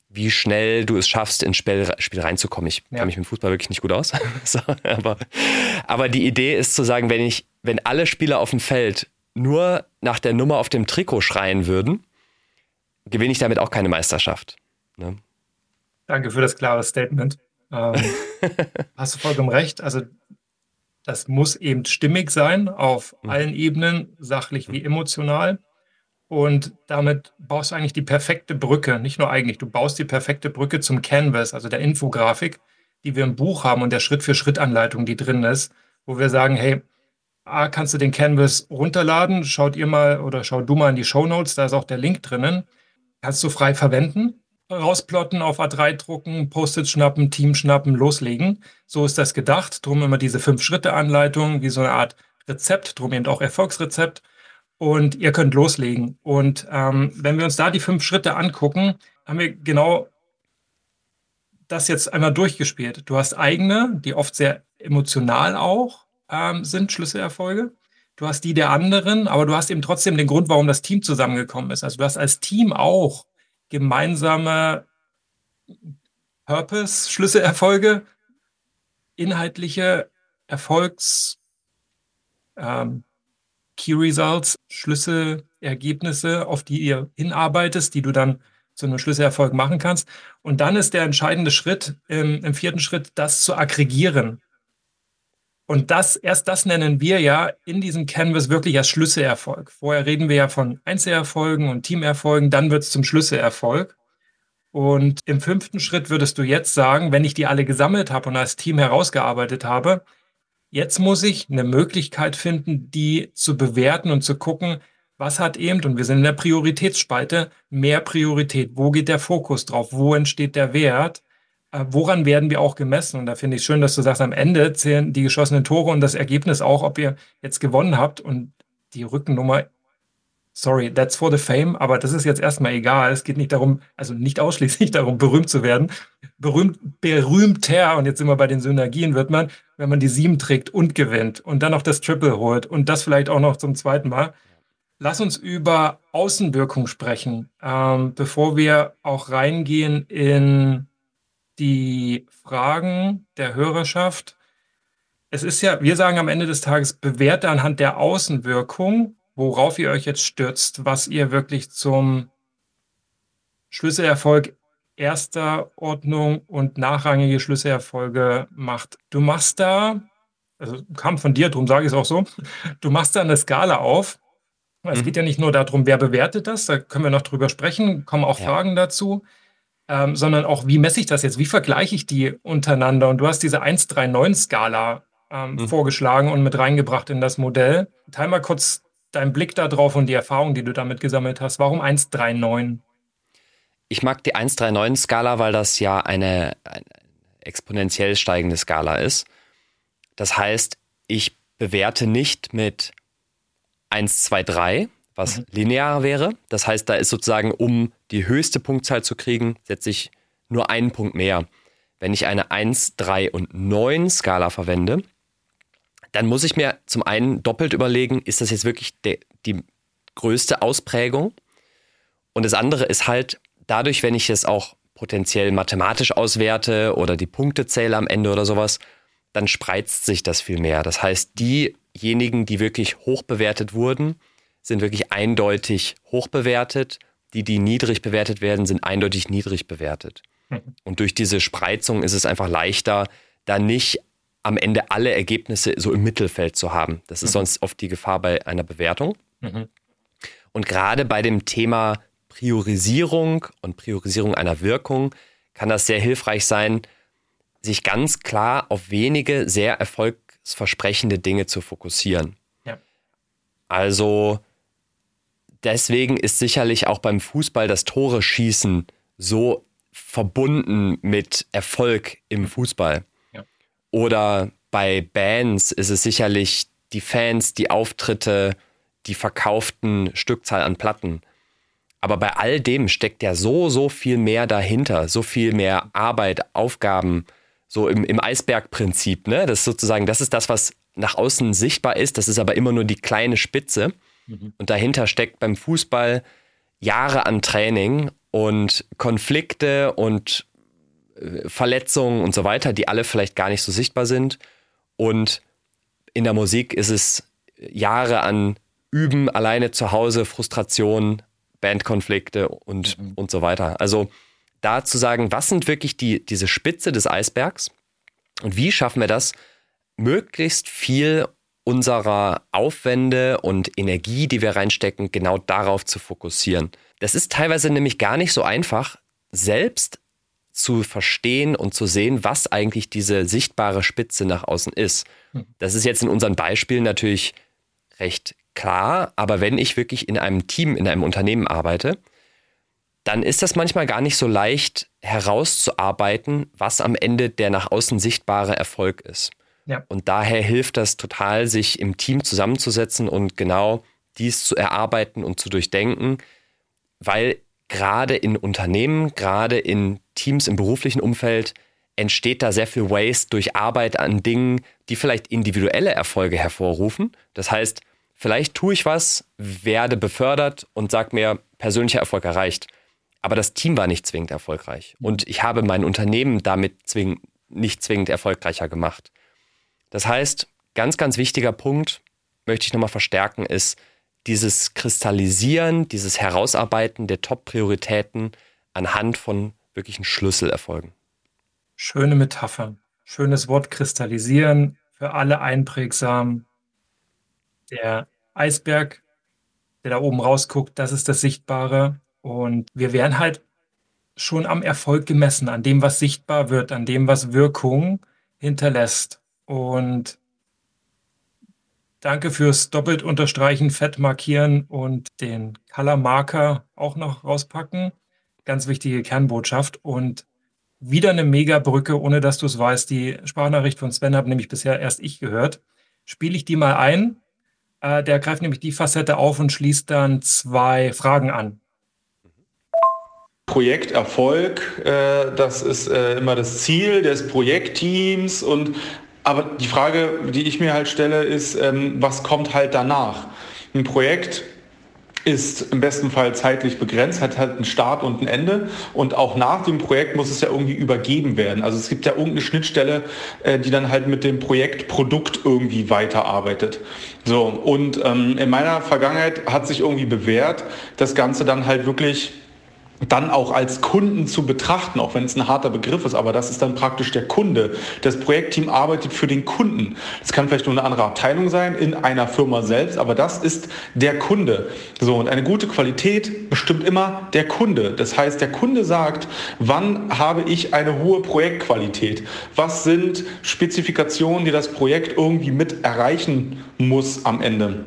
wie schnell du es schaffst, ins Spiel, Spiel reinzukommen. Ich ja. kann mich mit Fußball wirklich nicht gut aus. so, aber, aber die Idee ist zu sagen, wenn ich, wenn alle Spieler auf dem Feld nur nach der Nummer auf dem Trikot schreien würden, gewinne ich damit auch keine Meisterschaft. Ne? Danke für das klare Statement. Ähm, hast du vollkommen recht. Also das muss eben stimmig sein auf mhm. allen Ebenen, sachlich wie emotional. Und damit baust du eigentlich die perfekte Brücke, nicht nur eigentlich, du baust die perfekte Brücke zum Canvas, also der Infografik, die wir im Buch haben und der Schritt-für-Schritt-Anleitung, die drin ist, wo wir sagen, hey, A, kannst du den Canvas runterladen, schaut ihr mal oder schau du mal in die Show Notes, da ist auch der Link drinnen, kannst du frei verwenden rausplotten, auf A3 drucken, Post-it schnappen, Team schnappen, loslegen. So ist das gedacht. Drum immer diese Fünf-Schritte-Anleitung, wie so eine Art Rezept, drum eben auch Erfolgsrezept. Und ihr könnt loslegen. Und ähm, wenn wir uns da die fünf Schritte angucken, haben wir genau das jetzt einmal durchgespielt. Du hast eigene, die oft sehr emotional auch ähm, sind, Schlüsselerfolge. Du hast die der anderen, aber du hast eben trotzdem den Grund, warum das Team zusammengekommen ist. Also du hast als Team auch gemeinsame Purpose, Schlüsselerfolge, inhaltliche Erfolgs, ähm, Key Results, Schlüsselergebnisse, auf die ihr hinarbeitest, die du dann zu einem Schlüsselerfolg machen kannst. Und dann ist der entscheidende Schritt im, im vierten Schritt, das zu aggregieren. Und das, erst das nennen wir ja in diesem Canvas wirklich als Schlüsselerfolg. Vorher reden wir ja von Einzelerfolgen und Teamerfolgen, dann wird es zum Schlüsselerfolg. Und im fünften Schritt würdest du jetzt sagen, wenn ich die alle gesammelt habe und als Team herausgearbeitet habe, jetzt muss ich eine Möglichkeit finden, die zu bewerten und zu gucken, was hat eben, und wir sind in der Prioritätsspalte, mehr Priorität. Wo geht der Fokus drauf? Wo entsteht der Wert? Äh, woran werden wir auch gemessen? Und da finde ich schön, dass du sagst, am Ende zählen die geschossenen Tore und das Ergebnis auch, ob ihr jetzt gewonnen habt. Und die Rückennummer sorry, that's for the fame, aber das ist jetzt erstmal egal. Es geht nicht darum, also nicht ausschließlich darum, berühmt zu werden. Berühmt, berühmter, und jetzt sind wir bei den Synergien, wird man, wenn man die sieben trägt und gewinnt und dann noch das Triple holt und das vielleicht auch noch zum zweiten Mal. Lass uns über Außenwirkung sprechen, ähm, bevor wir auch reingehen in die Fragen der Hörerschaft. Es ist ja, wir sagen am Ende des Tages, bewerte anhand der Außenwirkung, worauf ihr euch jetzt stürzt, was ihr wirklich zum Schlüsselerfolg erster Ordnung und nachrangige Schlüsselerfolge macht. Du machst da, also kam von dir, darum sage ich es auch so, du machst da eine Skala auf. Es mhm. geht ja nicht nur darum, wer bewertet das, da können wir noch drüber sprechen, kommen auch ja. Fragen dazu, ähm, sondern auch, wie messe ich das jetzt, wie vergleiche ich die untereinander? Und du hast diese 139-Skala ähm, mhm. vorgeschlagen und mit reingebracht in das Modell. Teil mal kurz deinen Blick darauf und die Erfahrung, die du damit gesammelt hast. Warum 139? Ich mag die 139-Skala, weil das ja eine, eine exponentiell steigende Skala ist. Das heißt, ich bewerte nicht mit 1, 2, 3, was mhm. linear wäre. Das heißt, da ist sozusagen, um die höchste Punktzahl zu kriegen, setze ich nur einen Punkt mehr. Wenn ich eine 1, 3 und 9 Skala verwende, dann muss ich mir zum einen doppelt überlegen, ist das jetzt wirklich de, die größte Ausprägung? Und das andere ist halt, dadurch, wenn ich es auch potenziell mathematisch auswerte oder die Punkte zähle am Ende oder sowas, dann spreizt sich das viel mehr. Das heißt, diejenigen, die wirklich hoch bewertet wurden, sind wirklich eindeutig hoch bewertet. Die, die niedrig bewertet werden, sind eindeutig niedrig bewertet. Mhm. Und durch diese Spreizung ist es einfach leichter, da nicht am Ende alle Ergebnisse so im Mittelfeld zu haben. Das ist mhm. sonst oft die Gefahr bei einer Bewertung. Mhm. Und gerade bei dem Thema Priorisierung und Priorisierung einer Wirkung kann das sehr hilfreich sein, sich ganz klar auf wenige sehr erfolgsversprechende Dinge zu fokussieren. Ja. Also deswegen ist sicherlich auch beim Fußball das Tore schießen so verbunden mit Erfolg im Fußball. Oder bei Bands ist es sicherlich die Fans, die Auftritte, die verkauften Stückzahl an Platten. Aber bei all dem steckt ja so, so viel mehr dahinter, so viel mehr Arbeit, Aufgaben, so im, im Eisbergprinzip. Ne? Das ist sozusagen, das ist das, was nach außen sichtbar ist. Das ist aber immer nur die kleine Spitze. Mhm. Und dahinter steckt beim Fußball Jahre an Training und Konflikte und Verletzungen und so weiter, die alle vielleicht gar nicht so sichtbar sind. Und in der Musik ist es Jahre an Üben, alleine zu Hause, Frustration, Bandkonflikte und, mhm. und so weiter. Also da zu sagen, was sind wirklich die, diese Spitze des Eisbergs und wie schaffen wir das, möglichst viel unserer Aufwände und Energie, die wir reinstecken, genau darauf zu fokussieren. Das ist teilweise nämlich gar nicht so einfach, selbst zu verstehen und zu sehen, was eigentlich diese sichtbare Spitze nach außen ist. Hm. Das ist jetzt in unseren Beispielen natürlich recht klar, aber wenn ich wirklich in einem Team, in einem Unternehmen arbeite, dann ist das manchmal gar nicht so leicht herauszuarbeiten, was am Ende der nach außen sichtbare Erfolg ist. Ja. Und daher hilft das total, sich im Team zusammenzusetzen und genau dies zu erarbeiten und zu durchdenken, weil gerade in Unternehmen, gerade in Teams im beruflichen Umfeld entsteht da sehr viel Waste durch Arbeit an Dingen, die vielleicht individuelle Erfolge hervorrufen. Das heißt, vielleicht tue ich was, werde befördert und sage mir, persönlicher Erfolg erreicht. Aber das Team war nicht zwingend erfolgreich. Und ich habe mein Unternehmen damit zwing nicht zwingend erfolgreicher gemacht. Das heißt, ganz, ganz wichtiger Punkt, möchte ich nochmal verstärken, ist dieses Kristallisieren, dieses Herausarbeiten der Top-Prioritäten anhand von wirklichen Schlüsselerfolgen. Schöne Metapher. Schönes Wort kristallisieren, für alle einprägsam. Der Eisberg, der da oben rausguckt, das ist das Sichtbare. Und wir werden halt schon am Erfolg gemessen, an dem, was sichtbar wird, an dem, was Wirkung hinterlässt. Und danke fürs doppelt unterstreichen, fett markieren und den Color Marker auch noch rauspacken ganz wichtige Kernbotschaft und wieder eine Mega-Brücke, ohne dass du es weißt. Die Sprachnachricht von Sven habe nämlich bisher erst ich gehört. Spiele ich die mal ein. Äh, der greift nämlich die Facette auf und schließt dann zwei Fragen an. Projekterfolg, äh, das ist äh, immer das Ziel des Projektteams und aber die Frage, die ich mir halt stelle, ist, ähm, was kommt halt danach? Ein Projekt ist im besten Fall zeitlich begrenzt, hat halt einen Start und ein Ende und auch nach dem Projekt muss es ja irgendwie übergeben werden. Also es gibt ja irgendeine Schnittstelle, äh, die dann halt mit dem Projektprodukt irgendwie weiterarbeitet. So und ähm, in meiner Vergangenheit hat sich irgendwie bewährt, das Ganze dann halt wirklich dann auch als Kunden zu betrachten, auch wenn es ein harter Begriff ist, aber das ist dann praktisch der Kunde. Das Projektteam arbeitet für den Kunden. Es kann vielleicht nur eine andere Abteilung sein in einer Firma selbst, aber das ist der Kunde. So, und eine gute Qualität bestimmt immer der Kunde. Das heißt, der Kunde sagt, wann habe ich eine hohe Projektqualität? Was sind Spezifikationen, die das Projekt irgendwie mit erreichen muss am Ende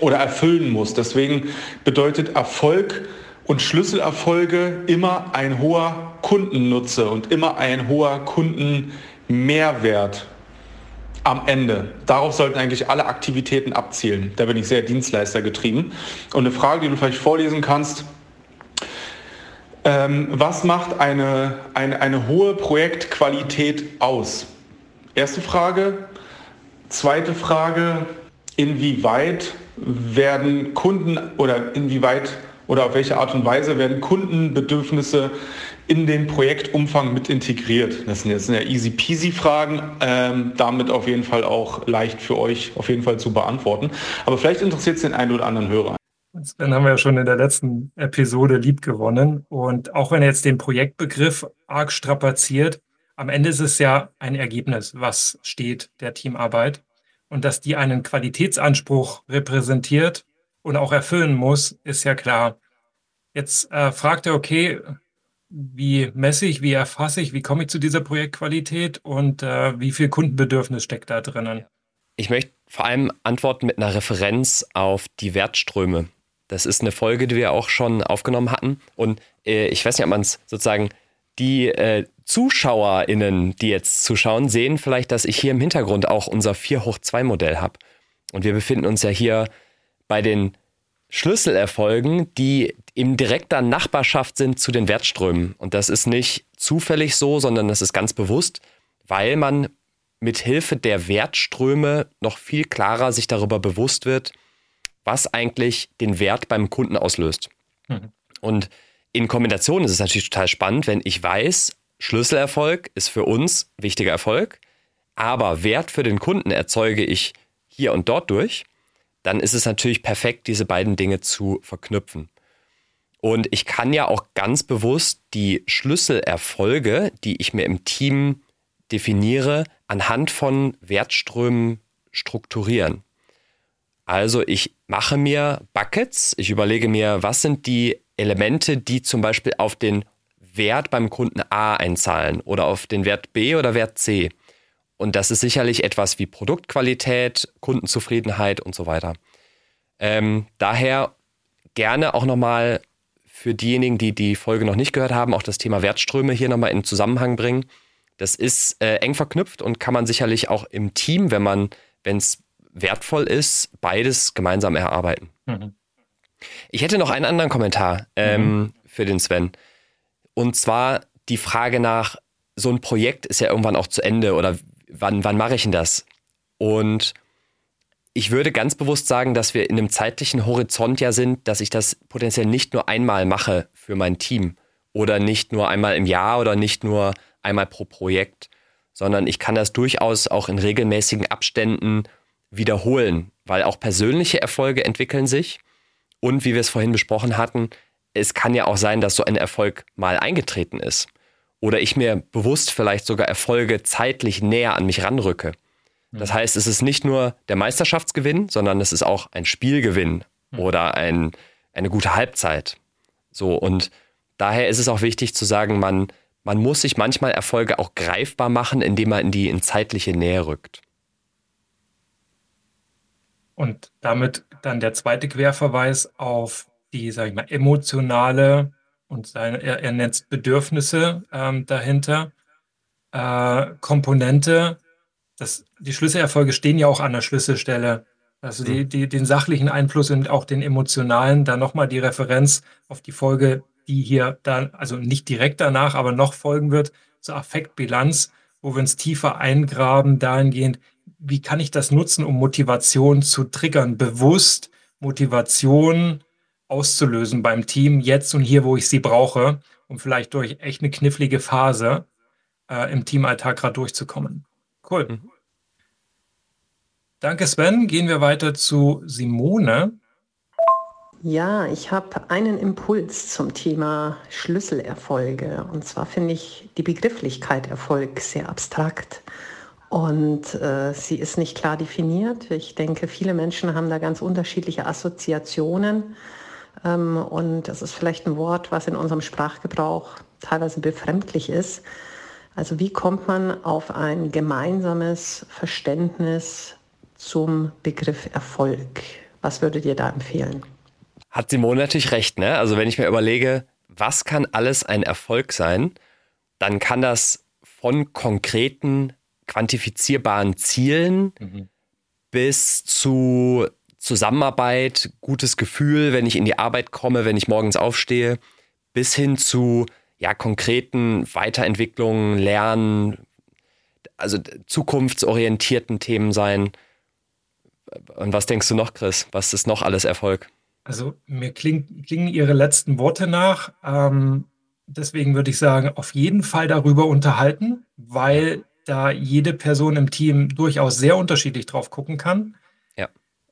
oder erfüllen muss? Deswegen bedeutet Erfolg, und Schlüsselerfolge immer ein hoher Kundennutze und immer ein hoher Kundenmehrwert am Ende. Darauf sollten eigentlich alle Aktivitäten abzielen. Da bin ich sehr Dienstleister getrieben. Und eine Frage, die du vielleicht vorlesen kannst, ähm, was macht eine, eine, eine hohe Projektqualität aus? Erste Frage. Zweite Frage, inwieweit werden Kunden oder inwieweit oder auf welche Art und Weise werden Kundenbedürfnisse in den Projektumfang mit integriert? Das sind jetzt ja easy peasy Fragen, ähm, damit auf jeden Fall auch leicht für euch auf jeden Fall zu beantworten. Aber vielleicht interessiert es den einen oder anderen Hörer. Sven haben wir ja schon in der letzten Episode lieb gewonnen. Und auch wenn er jetzt den Projektbegriff arg strapaziert, am Ende ist es ja ein Ergebnis, was steht der Teamarbeit. Und dass die einen Qualitätsanspruch repräsentiert, und auch erfüllen muss, ist ja klar. Jetzt äh, fragt er, okay, wie messe ich, wie erfasse ich, wie komme ich zu dieser Projektqualität und äh, wie viel Kundenbedürfnis steckt da drinnen? Ich möchte vor allem antworten mit einer Referenz auf die Wertströme. Das ist eine Folge, die wir auch schon aufgenommen hatten. Und äh, ich weiß nicht, ob man es sozusagen, die äh, ZuschauerInnen, die jetzt zuschauen, sehen vielleicht, dass ich hier im Hintergrund auch unser 4 hoch 2 Modell habe. Und wir befinden uns ja hier bei den Schlüsselerfolgen, die in direkter Nachbarschaft sind zu den Wertströmen. Und das ist nicht zufällig so, sondern das ist ganz bewusst, weil man mit Hilfe der Wertströme noch viel klarer sich darüber bewusst wird, was eigentlich den Wert beim Kunden auslöst. Mhm. Und in Kombination ist es natürlich total spannend, wenn ich weiß, Schlüsselerfolg ist für uns wichtiger Erfolg, aber Wert für den Kunden erzeuge ich hier und dort durch dann ist es natürlich perfekt, diese beiden Dinge zu verknüpfen. Und ich kann ja auch ganz bewusst die Schlüsselerfolge, die ich mir im Team definiere, anhand von Wertströmen strukturieren. Also ich mache mir Buckets, ich überlege mir, was sind die Elemente, die zum Beispiel auf den Wert beim Kunden A einzahlen oder auf den Wert B oder Wert C. Und das ist sicherlich etwas wie Produktqualität, Kundenzufriedenheit und so weiter. Ähm, daher gerne auch nochmal für diejenigen, die die Folge noch nicht gehört haben, auch das Thema Wertströme hier nochmal in Zusammenhang bringen. Das ist äh, eng verknüpft und kann man sicherlich auch im Team, wenn man, wenn es wertvoll ist, beides gemeinsam erarbeiten. Mhm. Ich hätte noch einen anderen Kommentar ähm, mhm. für den Sven. Und zwar die Frage nach, so ein Projekt ist ja irgendwann auch zu Ende oder wann, wann mache ich denn das? Und ich würde ganz bewusst sagen, dass wir in einem zeitlichen Horizont ja sind, dass ich das potenziell nicht nur einmal mache für mein Team oder nicht nur einmal im Jahr oder nicht nur einmal pro Projekt, sondern ich kann das durchaus auch in regelmäßigen Abständen wiederholen, weil auch persönliche Erfolge entwickeln sich und wie wir es vorhin besprochen hatten, es kann ja auch sein, dass so ein Erfolg mal eingetreten ist oder ich mir bewusst vielleicht sogar Erfolge zeitlich näher an mich ranrücke. Das heißt, es ist nicht nur der Meisterschaftsgewinn, sondern es ist auch ein Spielgewinn mhm. oder ein, eine gute Halbzeit. So, und daher ist es auch wichtig zu sagen, man, man muss sich manchmal Erfolge auch greifbar machen, indem man in die in zeitliche Nähe rückt. Und damit dann der zweite Querverweis auf die, sag ich mal, emotionale und seine, er, er nennt es Bedürfnisse ähm, dahinter, äh, Komponente. Das, die Schlüsselerfolge stehen ja auch an der Schlüsselstelle Also die, mhm. die, den sachlichen Einfluss und auch den emotionalen, dann nochmal die Referenz auf die Folge, die hier dann, also nicht direkt danach, aber noch folgen wird, zur Affektbilanz, wo wir uns tiefer eingraben, dahingehend, wie kann ich das nutzen, um Motivation zu triggern, bewusst Motivation auszulösen beim Team, jetzt und hier, wo ich sie brauche, um vielleicht durch echt eine knifflige Phase äh, im Teamalltag gerade durchzukommen. Cool. Mhm. Danke, Sven. Gehen wir weiter zu Simone. Ja, ich habe einen Impuls zum Thema Schlüsselerfolge. Und zwar finde ich die Begrifflichkeit Erfolg sehr abstrakt. Und äh, sie ist nicht klar definiert. Ich denke, viele Menschen haben da ganz unterschiedliche Assoziationen. Ähm, und das ist vielleicht ein Wort, was in unserem Sprachgebrauch teilweise befremdlich ist. Also wie kommt man auf ein gemeinsames Verständnis zum Begriff Erfolg? Was würdet ihr da empfehlen? Hat Simone natürlich recht, ne? Also wenn ich mir überlege, was kann alles ein Erfolg sein, dann kann das von konkreten quantifizierbaren Zielen mhm. bis zu Zusammenarbeit, gutes Gefühl, wenn ich in die Arbeit komme, wenn ich morgens aufstehe, bis hin zu ja, konkreten Weiterentwicklungen, Lernen, also zukunftsorientierten Themen sein. Und was denkst du noch, Chris? Was ist noch alles Erfolg? Also mir klingt, klingen Ihre letzten Worte nach. Ähm, deswegen würde ich sagen, auf jeden Fall darüber unterhalten, weil da jede Person im Team durchaus sehr unterschiedlich drauf gucken kann.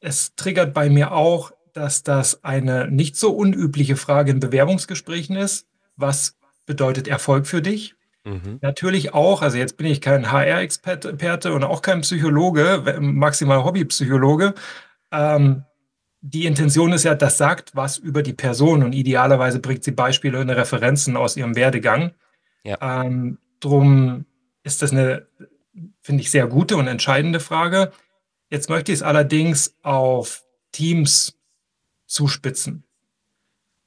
Es triggert bei mir auch, dass das eine nicht so unübliche Frage in Bewerbungsgesprächen ist. Was bedeutet Erfolg für dich? Mhm. Natürlich auch, also jetzt bin ich kein HR-Experte und auch kein Psychologe, maximal Hobbypsychologe. Ähm, die Intention ist ja, das sagt was über die Person und idealerweise bringt sie Beispiele und Referenzen aus ihrem Werdegang. Ja. Ähm, drum ist das eine, finde ich, sehr gute und entscheidende Frage. Jetzt möchte ich es allerdings auf Teams zuspitzen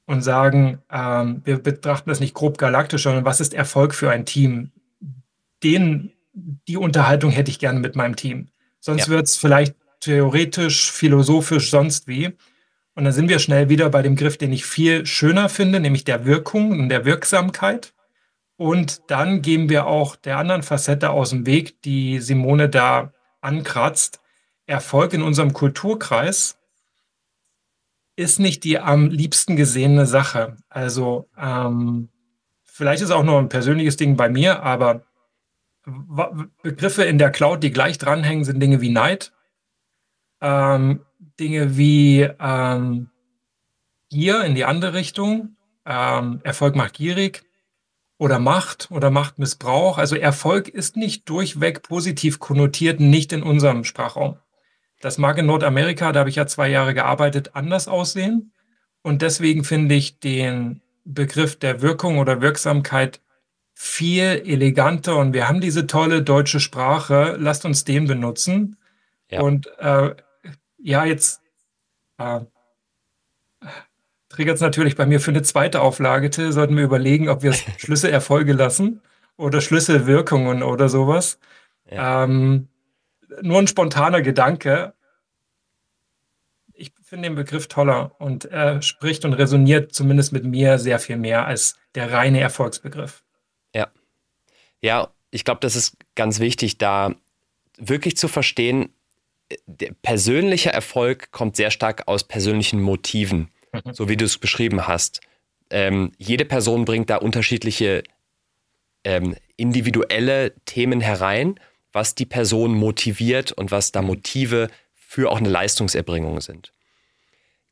und sagen, ähm, wir betrachten das nicht grob galaktisch, sondern was ist Erfolg für ein Team? Den, die Unterhaltung hätte ich gerne mit meinem Team. Sonst ja. wird es vielleicht theoretisch, philosophisch, sonst wie. Und dann sind wir schnell wieder bei dem Griff, den ich viel schöner finde, nämlich der Wirkung und der Wirksamkeit. Und dann gehen wir auch der anderen Facette aus dem Weg, die Simone da ankratzt. Erfolg in unserem Kulturkreis ist nicht die am liebsten gesehene Sache. Also ähm, vielleicht ist auch nur ein persönliches Ding bei mir, aber Begriffe in der Cloud, die gleich dranhängen, sind Dinge wie Neid, ähm, Dinge wie ähm, Gier in die andere Richtung, ähm, Erfolg macht gierig, oder Macht oder Machtmissbrauch. Also Erfolg ist nicht durchweg positiv konnotiert, nicht in unserem Sprachraum. Das mag in Nordamerika, da habe ich ja zwei Jahre gearbeitet, anders aussehen. Und deswegen finde ich den Begriff der Wirkung oder Wirksamkeit viel eleganter. Und wir haben diese tolle deutsche Sprache. Lasst uns den benutzen. Ja. Und äh, ja, jetzt äh, triggert es natürlich bei mir für eine zweite Auflage. Till, sollten wir überlegen, ob wir Schlüsselerfolge lassen oder Schlüsselwirkungen oder sowas. Ja. Ähm, nur ein spontaner Gedanke. Ich finde den Begriff toller und er spricht und resoniert zumindest mit mir sehr viel mehr als der reine Erfolgsbegriff. Ja. Ja, ich glaube, das ist ganz wichtig, da wirklich zu verstehen, der persönliche Erfolg kommt sehr stark aus persönlichen Motiven. Mhm. so wie du es beschrieben hast. Ähm, jede Person bringt da unterschiedliche ähm, individuelle Themen herein, was die Person motiviert und was da Motive für auch eine Leistungserbringung sind.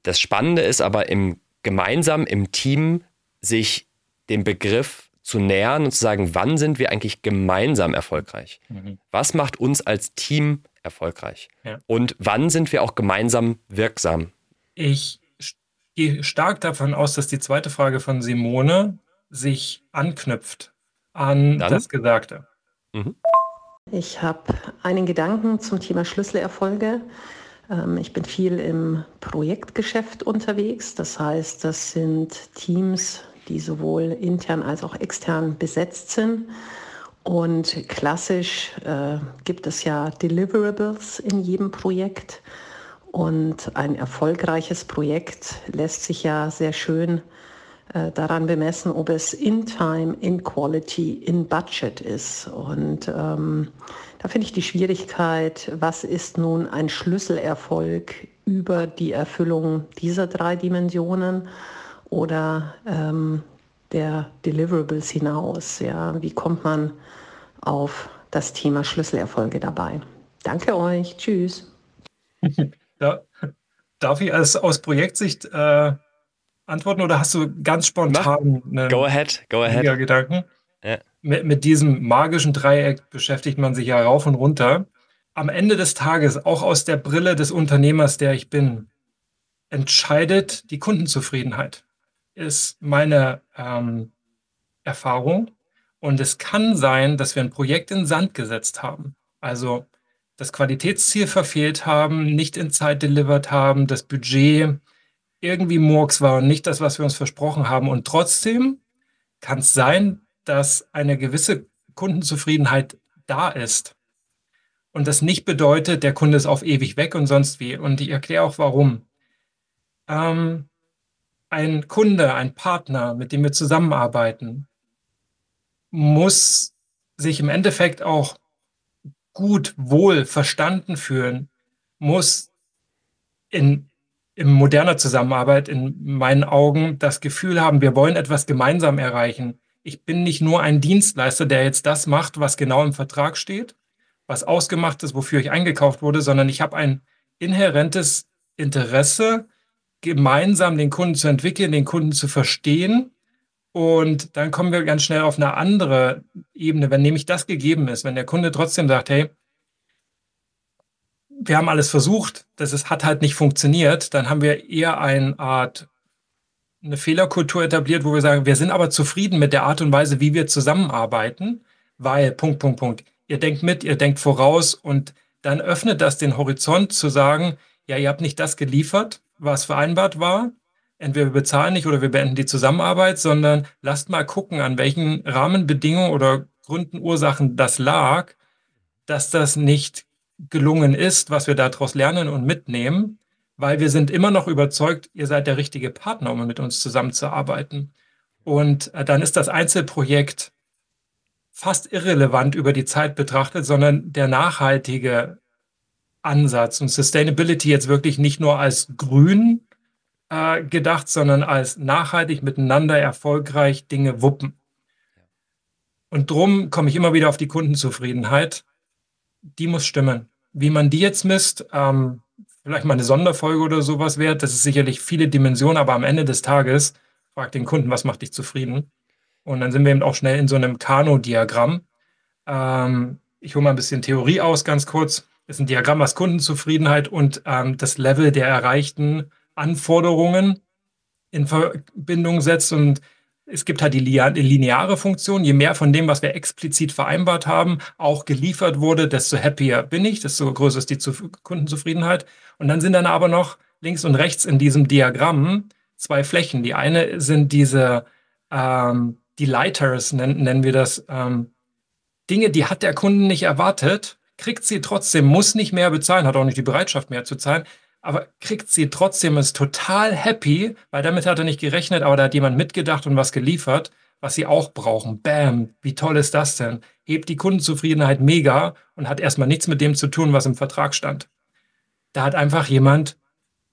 Das Spannende ist aber im gemeinsam im Team sich dem Begriff zu nähern und zu sagen, wann sind wir eigentlich gemeinsam erfolgreich? Mhm. Was macht uns als Team erfolgreich? Ja. Und wann sind wir auch gemeinsam wirksam? Ich gehe stark davon aus, dass die zweite Frage von Simone sich anknüpft an Dann? das Gesagte. Mhm. Ich habe einen Gedanken zum Thema Schlüsselerfolge. Ähm, ich bin viel im Projektgeschäft unterwegs. Das heißt, das sind Teams, die sowohl intern als auch extern besetzt sind. Und klassisch äh, gibt es ja Deliverables in jedem Projekt. Und ein erfolgreiches Projekt lässt sich ja sehr schön daran bemessen, ob es in Time, in Quality, in Budget ist. Und ähm, da finde ich die Schwierigkeit, was ist nun ein Schlüsselerfolg über die Erfüllung dieser drei Dimensionen oder ähm, der Deliverables hinaus. Ja? Wie kommt man auf das Thema Schlüsselerfolge dabei? Danke euch. Tschüss. Ja, darf ich als, aus Projektsicht äh, antworten oder hast du ganz spontan einen Go ahead, go ahead. Gedanken? Ja. Mit, mit diesem magischen Dreieck beschäftigt man sich ja rauf und runter. Am Ende des Tages, auch aus der Brille des Unternehmers, der ich bin, entscheidet die Kundenzufriedenheit, ist meine ähm, Erfahrung. Und es kann sein, dass wir ein Projekt in Sand gesetzt haben. Also das Qualitätsziel verfehlt haben, nicht in Zeit delivered haben, das Budget irgendwie Murks war und nicht das, was wir uns versprochen haben. Und trotzdem kann es sein, dass eine gewisse Kundenzufriedenheit da ist. Und das nicht bedeutet, der Kunde ist auf ewig weg und sonst wie. Und ich erkläre auch warum. Ähm, ein Kunde, ein Partner, mit dem wir zusammenarbeiten, muss sich im Endeffekt auch gut, wohl verstanden fühlen, muss in, in moderner Zusammenarbeit in meinen Augen das Gefühl haben, wir wollen etwas gemeinsam erreichen. Ich bin nicht nur ein Dienstleister, der jetzt das macht, was genau im Vertrag steht, was ausgemacht ist, wofür ich eingekauft wurde, sondern ich habe ein inhärentes Interesse, gemeinsam den Kunden zu entwickeln, den Kunden zu verstehen. Und dann kommen wir ganz schnell auf eine andere Ebene, wenn nämlich das gegeben ist, wenn der Kunde trotzdem sagt, hey, wir haben alles versucht, das ist, hat halt nicht funktioniert, dann haben wir eher eine Art eine Fehlerkultur etabliert, wo wir sagen, wir sind aber zufrieden mit der Art und Weise, wie wir zusammenarbeiten, weil Punkt, Punkt, Punkt. Ihr denkt mit, ihr denkt voraus und dann öffnet das den Horizont zu sagen, ja, ihr habt nicht das geliefert, was vereinbart war. Entweder wir bezahlen nicht oder wir beenden die Zusammenarbeit, sondern lasst mal gucken, an welchen Rahmenbedingungen oder Gründen, Ursachen das lag, dass das nicht gelungen ist, was wir daraus lernen und mitnehmen, weil wir sind immer noch überzeugt, ihr seid der richtige Partner, um mit uns zusammenzuarbeiten. Und äh, dann ist das Einzelprojekt fast irrelevant über die Zeit betrachtet, sondern der nachhaltige Ansatz und Sustainability jetzt wirklich nicht nur als grün äh, gedacht, sondern als nachhaltig miteinander erfolgreich Dinge wuppen. Und drum komme ich immer wieder auf die Kundenzufriedenheit. Die muss stimmen. Wie man die jetzt misst, ähm, vielleicht mal eine Sonderfolge oder sowas wert, das ist sicherlich viele Dimensionen, aber am Ende des Tages fragt den Kunden, was macht dich zufrieden? Und dann sind wir eben auch schnell in so einem Kano-Diagramm. Ähm, ich hole mal ein bisschen Theorie aus, ganz kurz ist ein Diagramm, was Kundenzufriedenheit und ähm, das Level der erreichten Anforderungen in Verbindung setzt. Und es gibt halt die lineare Funktion. Je mehr von dem, was wir explizit vereinbart haben, auch geliefert wurde, desto happier bin ich, desto größer ist die Kundenzufriedenheit. Und dann sind dann aber noch links und rechts in diesem Diagramm zwei Flächen. Die eine sind diese ähm, die Lighters, nennen, nennen wir das, ähm, Dinge, die hat der Kunde nicht erwartet kriegt sie trotzdem, muss nicht mehr bezahlen, hat auch nicht die Bereitschaft mehr zu zahlen, aber kriegt sie trotzdem, ist total happy, weil damit hat er nicht gerechnet, aber da hat jemand mitgedacht und was geliefert, was sie auch brauchen. Bam, wie toll ist das denn? Hebt die Kundenzufriedenheit mega und hat erstmal nichts mit dem zu tun, was im Vertrag stand. Da hat einfach jemand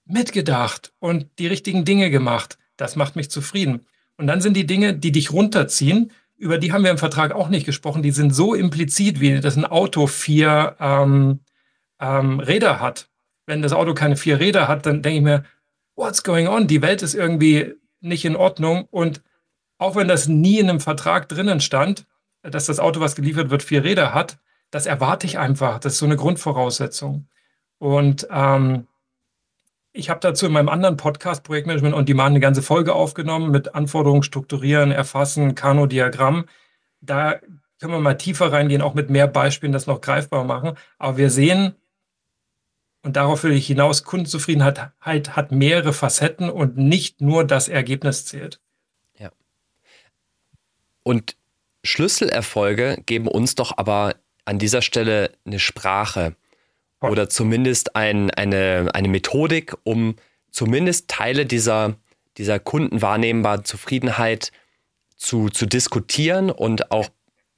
mitgedacht und die richtigen Dinge gemacht. Das macht mich zufrieden. Und dann sind die Dinge, die dich runterziehen, über die haben wir im Vertrag auch nicht gesprochen, die sind so implizit, wie dass ein Auto vier ähm, ähm, Räder hat. Wenn das Auto keine vier Räder hat, dann denke ich mir, what's going on? Die Welt ist irgendwie nicht in Ordnung. Und auch wenn das nie in einem Vertrag drinnen stand, dass das Auto, was geliefert wird, vier Räder hat, das erwarte ich einfach. Das ist so eine Grundvoraussetzung. Und ähm, ich habe dazu in meinem anderen Podcast Projektmanagement on Demand eine ganze Folge aufgenommen mit Anforderungen strukturieren, erfassen, Kano-Diagramm. Da können wir mal tiefer reingehen, auch mit mehr Beispielen das noch greifbar machen. Aber wir sehen, und darauf will ich hinaus, Kundenzufriedenheit hat mehrere Facetten und nicht nur das Ergebnis zählt. Ja. Und Schlüsselerfolge geben uns doch aber an dieser Stelle eine Sprache oder zumindest ein, eine, eine Methodik, um zumindest Teile dieser, dieser kundenwahrnehmbaren Zufriedenheit zu, zu diskutieren und auch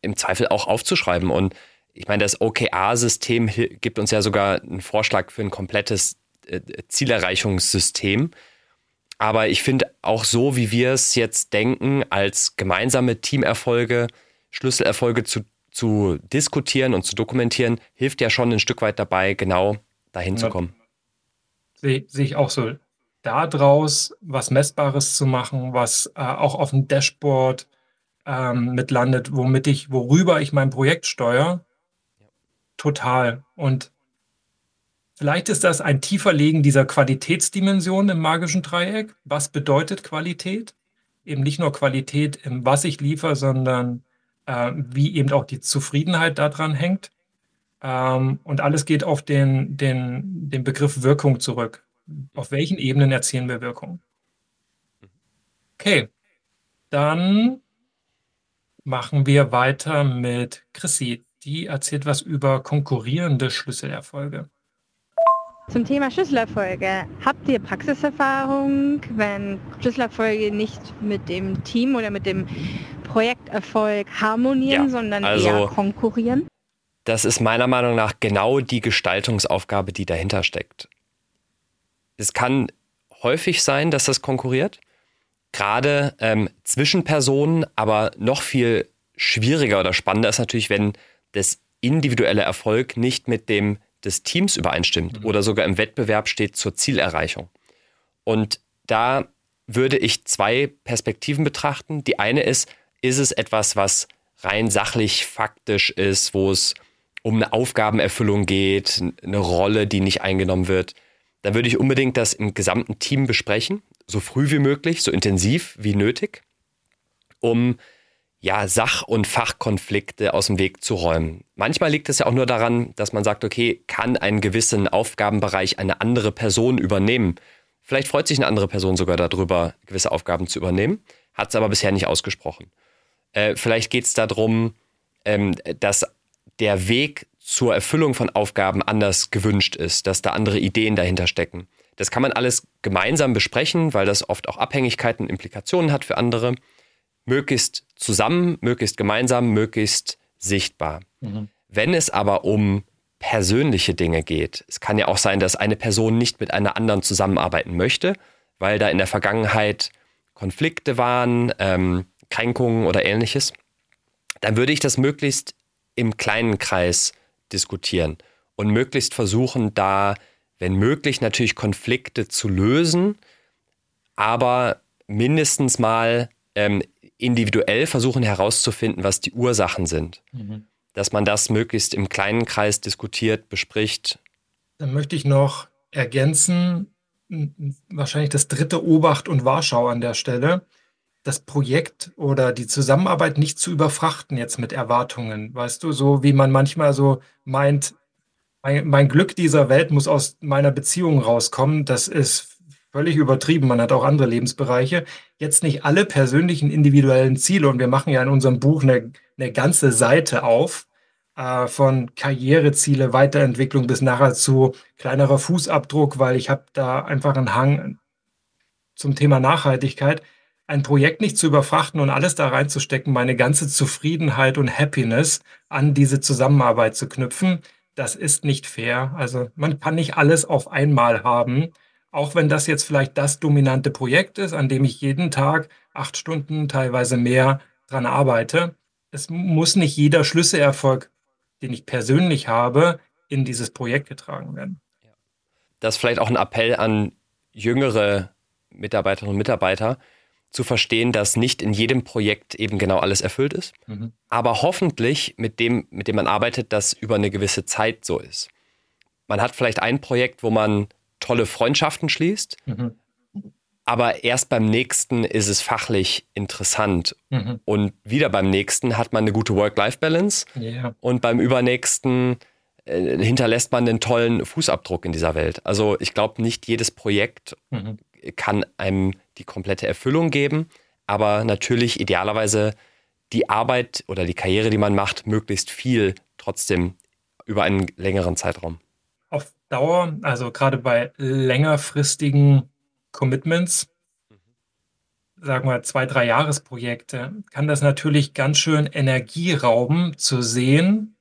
im Zweifel auch aufzuschreiben. Und ich meine, das OKR-System gibt uns ja sogar einen Vorschlag für ein komplettes äh, Zielerreichungssystem. Aber ich finde auch so, wie wir es jetzt denken, als gemeinsame Teamerfolge, Schlüsselerfolge zu, zu diskutieren und zu dokumentieren, hilft ja schon ein Stück weit dabei, genau dahin ja. zu kommen. Sehe seh ich auch so. Daraus was Messbares zu machen, was äh, auch auf dem Dashboard ähm, mitlandet, womit ich, worüber ich mein Projekt steuere, total. Und vielleicht ist das ein tiefer Legen dieser Qualitätsdimension im magischen Dreieck. Was bedeutet Qualität? Eben nicht nur Qualität im, was ich liefere, sondern äh, wie eben auch die Zufriedenheit daran hängt. Ähm, und alles geht auf den, den, den Begriff Wirkung zurück. Auf welchen Ebenen erzielen wir Wirkung? Okay, dann machen wir weiter mit Chrissy. Die erzählt was über konkurrierende Schlüsselerfolge. Zum Thema Schlüsselerfolge. Habt ihr Praxiserfahrung, wenn Schlüsselerfolge nicht mit dem Team oder mit dem Projekterfolg harmonieren, ja, sondern also eher konkurrieren? Das ist meiner Meinung nach genau die Gestaltungsaufgabe, die dahinter steckt. Es kann häufig sein, dass das konkurriert, gerade ähm, zwischen Personen, aber noch viel schwieriger oder spannender ist natürlich, wenn das individuelle Erfolg nicht mit dem des Teams übereinstimmt mhm. oder sogar im Wettbewerb steht zur Zielerreichung. Und da würde ich zwei Perspektiven betrachten. Die eine ist, ist es etwas, was rein sachlich faktisch ist, wo es um eine Aufgabenerfüllung geht, eine Rolle, die nicht eingenommen wird, dann würde ich unbedingt das im gesamten Team besprechen, so früh wie möglich, so intensiv wie nötig, um ja, Sach- und Fachkonflikte aus dem Weg zu räumen. Manchmal liegt es ja auch nur daran, dass man sagt, okay, kann einen gewissen Aufgabenbereich eine andere Person übernehmen? Vielleicht freut sich eine andere Person sogar darüber, gewisse Aufgaben zu übernehmen, hat es aber bisher nicht ausgesprochen. Äh, vielleicht geht es darum, ähm, dass der Weg zur Erfüllung von Aufgaben anders gewünscht ist, dass da andere Ideen dahinter stecken. Das kann man alles gemeinsam besprechen, weil das oft auch Abhängigkeiten Implikationen hat für andere möglichst zusammen, möglichst gemeinsam, möglichst sichtbar. Mhm. Wenn es aber um persönliche Dinge geht, es kann ja auch sein, dass eine Person nicht mit einer anderen zusammenarbeiten möchte, weil da in der Vergangenheit Konflikte waren, ähm, Kränkungen oder ähnliches, dann würde ich das möglichst im kleinen Kreis diskutieren und möglichst versuchen, da, wenn möglich, natürlich Konflikte zu lösen, aber mindestens mal ähm, individuell versuchen herauszufinden, was die Ursachen sind. Mhm. Dass man das möglichst im kleinen Kreis diskutiert, bespricht. Dann möchte ich noch ergänzen, wahrscheinlich das dritte Obacht und Warschau an der Stelle, das Projekt oder die Zusammenarbeit nicht zu überfrachten jetzt mit Erwartungen. Weißt du, so wie man manchmal so meint, mein, mein Glück dieser Welt muss aus meiner Beziehung rauskommen. Das ist völlig übertrieben. Man hat auch andere Lebensbereiche. Jetzt nicht alle persönlichen individuellen Ziele. Und wir machen ja in unserem Buch eine, eine ganze Seite auf äh, von Karriereziele, Weiterentwicklung bis nachher zu kleinerer Fußabdruck, weil ich habe da einfach einen Hang zum Thema Nachhaltigkeit. Ein Projekt nicht zu überfrachten und alles da reinzustecken, meine ganze Zufriedenheit und Happiness an diese Zusammenarbeit zu knüpfen, das ist nicht fair. Also man kann nicht alles auf einmal haben auch wenn das jetzt vielleicht das dominante Projekt ist, an dem ich jeden Tag acht Stunden, teilweise mehr dran arbeite, es muss nicht jeder Schlüsselerfolg, den ich persönlich habe, in dieses Projekt getragen werden. Das ist vielleicht auch ein Appell an jüngere Mitarbeiterinnen und Mitarbeiter, zu verstehen, dass nicht in jedem Projekt eben genau alles erfüllt ist, mhm. aber hoffentlich mit dem, mit dem man arbeitet, das über eine gewisse Zeit so ist. Man hat vielleicht ein Projekt, wo man tolle Freundschaften schließt. Mhm. Aber erst beim nächsten ist es fachlich interessant. Mhm. Und wieder beim nächsten hat man eine gute Work-Life-Balance. Yeah. Und beim übernächsten äh, hinterlässt man einen tollen Fußabdruck in dieser Welt. Also ich glaube, nicht jedes Projekt mhm. kann einem die komplette Erfüllung geben. Aber natürlich idealerweise die Arbeit oder die Karriere, die man macht, möglichst viel trotzdem über einen längeren Zeitraum. Dauer, also gerade bei längerfristigen Commitments, sagen wir zwei, drei Jahresprojekte, kann das natürlich ganz schön Energie rauben, zu sehen,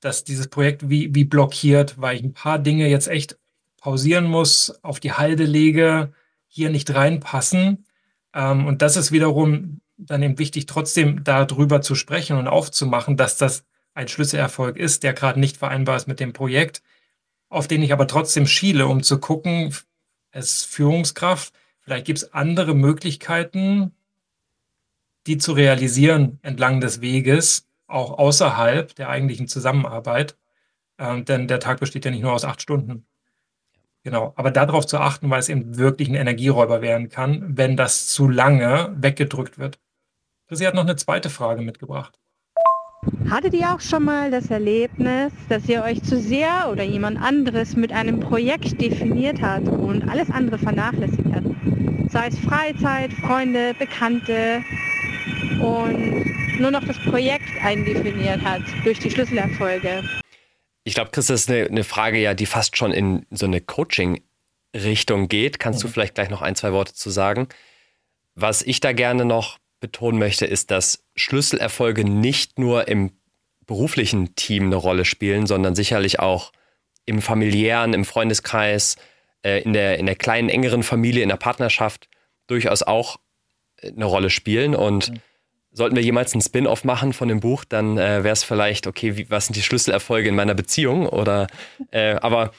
dass dieses Projekt wie, wie blockiert, weil ich ein paar Dinge jetzt echt pausieren muss, auf die Halde lege, hier nicht reinpassen. Ähm, und das ist wiederum dann eben wichtig, trotzdem darüber zu sprechen und aufzumachen, dass das ein Schlüsselerfolg ist, der gerade nicht vereinbar ist mit dem Projekt, auf den ich aber trotzdem schiele, um zu gucken, als Führungskraft, vielleicht gibt es andere Möglichkeiten, die zu realisieren entlang des Weges, auch außerhalb der eigentlichen Zusammenarbeit. Ähm, denn der Tag besteht ja nicht nur aus acht Stunden. Genau, aber darauf zu achten, weil es eben wirklich ein Energieräuber werden kann, wenn das zu lange weggedrückt wird. Sie hat noch eine zweite Frage mitgebracht. Hattet ihr auch schon mal das Erlebnis, dass ihr euch zu sehr oder jemand anderes mit einem Projekt definiert hat und alles andere vernachlässigt hat? Sei es Freizeit, Freunde, Bekannte und nur noch das Projekt eindefiniert hat durch die Schlüsselerfolge. Ich glaube, Chris, das ist eine, eine, Frage ja, die fast schon in so eine Coaching-Richtung geht. Kannst mhm. du vielleicht gleich noch ein, zwei Worte zu sagen? Was ich da gerne noch betonen möchte, ist, dass Schlüsselerfolge nicht nur im beruflichen Team eine Rolle spielen, sondern sicherlich auch im familiären, im Freundeskreis, äh, in, der, in der kleinen, engeren Familie, in der Partnerschaft durchaus auch äh, eine Rolle spielen. Und mhm sollten wir jemals einen Spin-off machen von dem Buch, dann äh, wäre es vielleicht, okay, wie, was sind die Schlüsselerfolge in meiner Beziehung? Oder äh, aber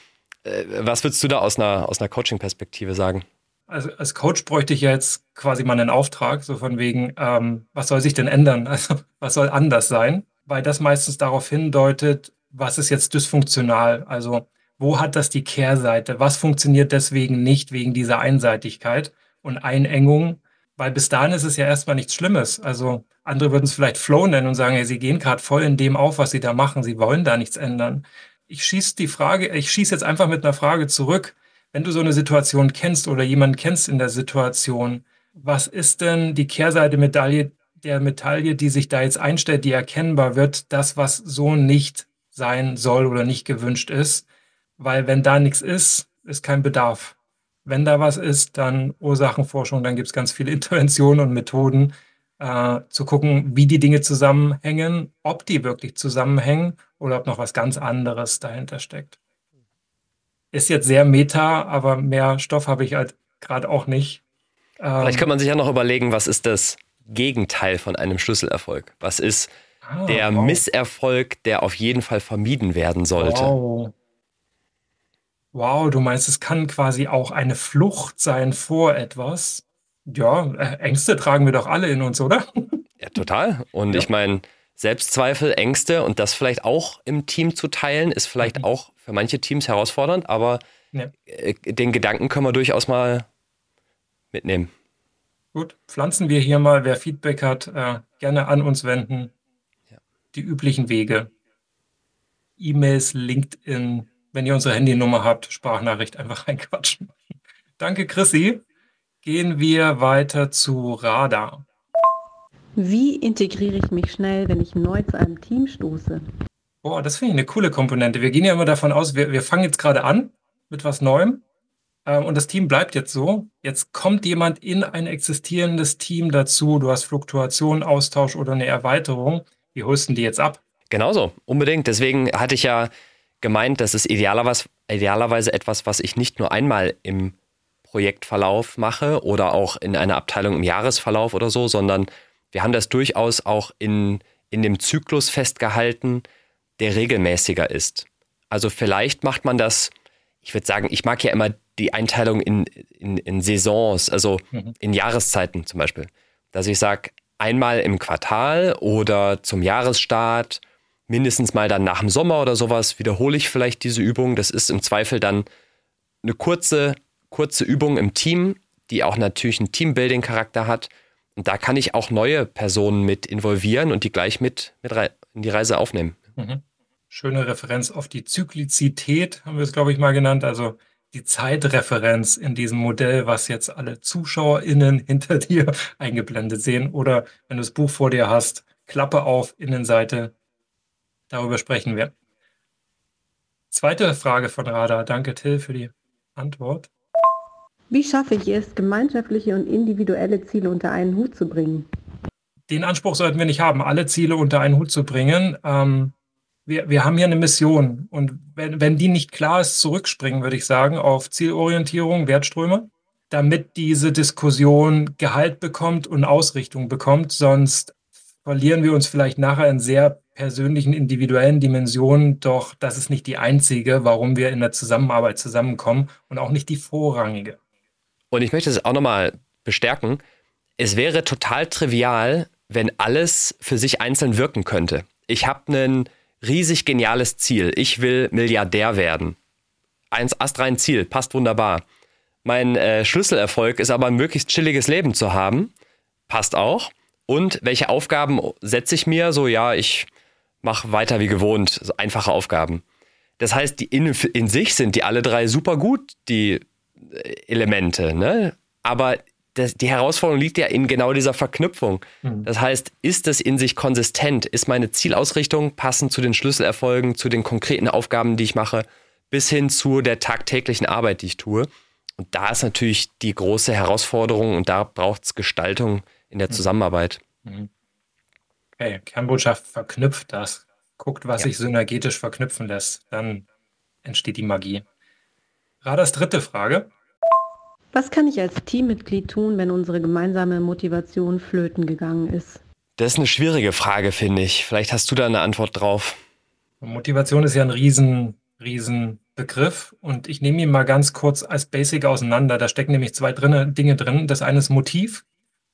äh, was würdest du da aus einer, aus einer Coaching-Perspektive sagen? Also als Coach bräuchte ich ja jetzt quasi mal einen Auftrag, so von wegen, ähm, was soll sich denn ändern? Also was soll anders sein? Weil das meistens darauf hindeutet, was ist jetzt dysfunktional? Also wo hat das die Kehrseite? Was funktioniert deswegen nicht wegen dieser Einseitigkeit und Einengung? Weil bis dahin ist es ja erstmal nichts Schlimmes. Also andere würden es vielleicht Flow nennen und sagen, hey, sie gehen gerade voll in dem auf, was sie da machen. Sie wollen da nichts ändern. Ich schieße die Frage, ich schieße jetzt einfach mit einer Frage zurück. Wenn du so eine Situation kennst oder jemanden kennst in der Situation, was ist denn die Kehrseite Medaille der Medaille, die sich da jetzt einstellt, die erkennbar wird, das, was so nicht sein soll oder nicht gewünscht ist? Weil wenn da nichts ist, ist kein Bedarf wenn da was ist, dann Ursachenforschung, dann gibt es ganz viele Interventionen und Methoden, äh, zu gucken, wie die Dinge zusammenhängen, ob die wirklich zusammenhängen oder ob noch was ganz anderes dahinter steckt. Ist jetzt sehr meta, aber mehr Stoff habe ich halt gerade auch nicht. Ähm, Vielleicht kann man sich ja noch überlegen, was ist das Gegenteil von einem Schlüsselerfolg? Was ist ah, der wow. Misserfolg, der auf jeden Fall vermieden werden sollte? Wow. Wow, du meinst, es kann quasi auch eine Flucht sein vor etwas? Ja, äh, Ängste tragen wir doch alle in uns, oder? Ja, total. Und ja. ich meine, Selbstzweifel, Ängste und das vielleicht auch im Team zu teilen, ist vielleicht mhm. auch für manche Teams herausfordernd, aber ja. Äh, den Gedanken können wir durchaus mal mitnehmen. Gut, pflanzen wir hier mal, wer Feedback hat, äh, gerne an uns wenden. Ja. Die üblichen Wege. E-Mails, LinkedIn, wenn ihr unsere Handynummer habt, Sprachnachricht einfach reinquatschen. Danke, Chrissy. Gehen wir weiter zu Radar. Wie integriere ich mich schnell, wenn ich neu zu einem Team stoße? Boah, das finde ich eine coole Komponente. Wir gehen ja immer davon aus, wir, wir fangen jetzt gerade an mit was Neuem ähm, und das Team bleibt jetzt so. Jetzt kommt jemand in ein existierendes Team dazu. Du hast Fluktuation, Austausch oder eine Erweiterung. Wie holst du die jetzt ab? Genauso, unbedingt. Deswegen hatte ich ja gemeint, das ist idealerweise, idealerweise etwas, was ich nicht nur einmal im Projektverlauf mache oder auch in einer Abteilung im Jahresverlauf oder so, sondern wir haben das durchaus auch in, in dem Zyklus festgehalten, der regelmäßiger ist. Also vielleicht macht man das, ich würde sagen, ich mag ja immer die Einteilung in, in, in Saisons, also mhm. in Jahreszeiten zum Beispiel. Dass ich sage, einmal im Quartal oder zum Jahresstart mindestens mal dann nach dem Sommer oder sowas wiederhole ich vielleicht diese Übung. Das ist im Zweifel dann eine kurze, kurze Übung im Team, die auch natürlich einen Teambuilding-Charakter hat. Und da kann ich auch neue Personen mit involvieren und die gleich mit, mit in die Reise aufnehmen. Mhm. Schöne Referenz auf die Zyklizität, haben wir es, glaube ich, mal genannt. Also die Zeitreferenz in diesem Modell, was jetzt alle ZuschauerInnen hinter dir eingeblendet sehen. Oder wenn du das Buch vor dir hast, Klappe auf, Innenseite, Darüber sprechen wir. Zweite Frage von Radar. Danke, Till, für die Antwort. Wie schaffe ich es, gemeinschaftliche und individuelle Ziele unter einen Hut zu bringen? Den Anspruch sollten wir nicht haben, alle Ziele unter einen Hut zu bringen. Ähm, wir, wir haben hier eine Mission und wenn, wenn die nicht klar ist, zurückspringen, würde ich sagen, auf Zielorientierung, Wertströme, damit diese Diskussion Gehalt bekommt und Ausrichtung bekommt. Sonst verlieren wir uns vielleicht nachher in sehr persönlichen, individuellen Dimensionen. Doch das ist nicht die einzige, warum wir in der Zusammenarbeit zusammenkommen und auch nicht die vorrangige. Und ich möchte es auch nochmal bestärken. Es wäre total trivial, wenn alles für sich einzeln wirken könnte. Ich habe ein riesig geniales Ziel. Ich will Milliardär werden. Eins astrein Ziel, passt wunderbar. Mein äh, Schlüsselerfolg ist aber ein möglichst chilliges Leben zu haben. Passt auch. Und welche Aufgaben setze ich mir? So, ja, ich mache weiter wie gewohnt, so einfache Aufgaben. Das heißt, die in, in sich sind die alle drei super gut, die Elemente, ne? Aber das, die Herausforderung liegt ja in genau dieser Verknüpfung. Mhm. Das heißt, ist es in sich konsistent? Ist meine Zielausrichtung passend zu den Schlüsselerfolgen, zu den konkreten Aufgaben, die ich mache, bis hin zu der tagtäglichen Arbeit, die ich tue? Und da ist natürlich die große Herausforderung und da braucht es Gestaltung in der mhm. Zusammenarbeit. Mhm. Okay, Kernbotschaft verknüpft das. Guckt, was ja. sich synergetisch verknüpfen lässt. Dann entsteht die Magie. Raders dritte Frage. Was kann ich als Teammitglied tun, wenn unsere gemeinsame Motivation flöten gegangen ist? Das ist eine schwierige Frage, finde ich. Vielleicht hast du da eine Antwort drauf. Motivation ist ja ein riesen, riesen Begriff und ich nehme ihn mal ganz kurz als Basic auseinander. Da stecken nämlich zwei drinne, Dinge drin. Das eine ist Motiv,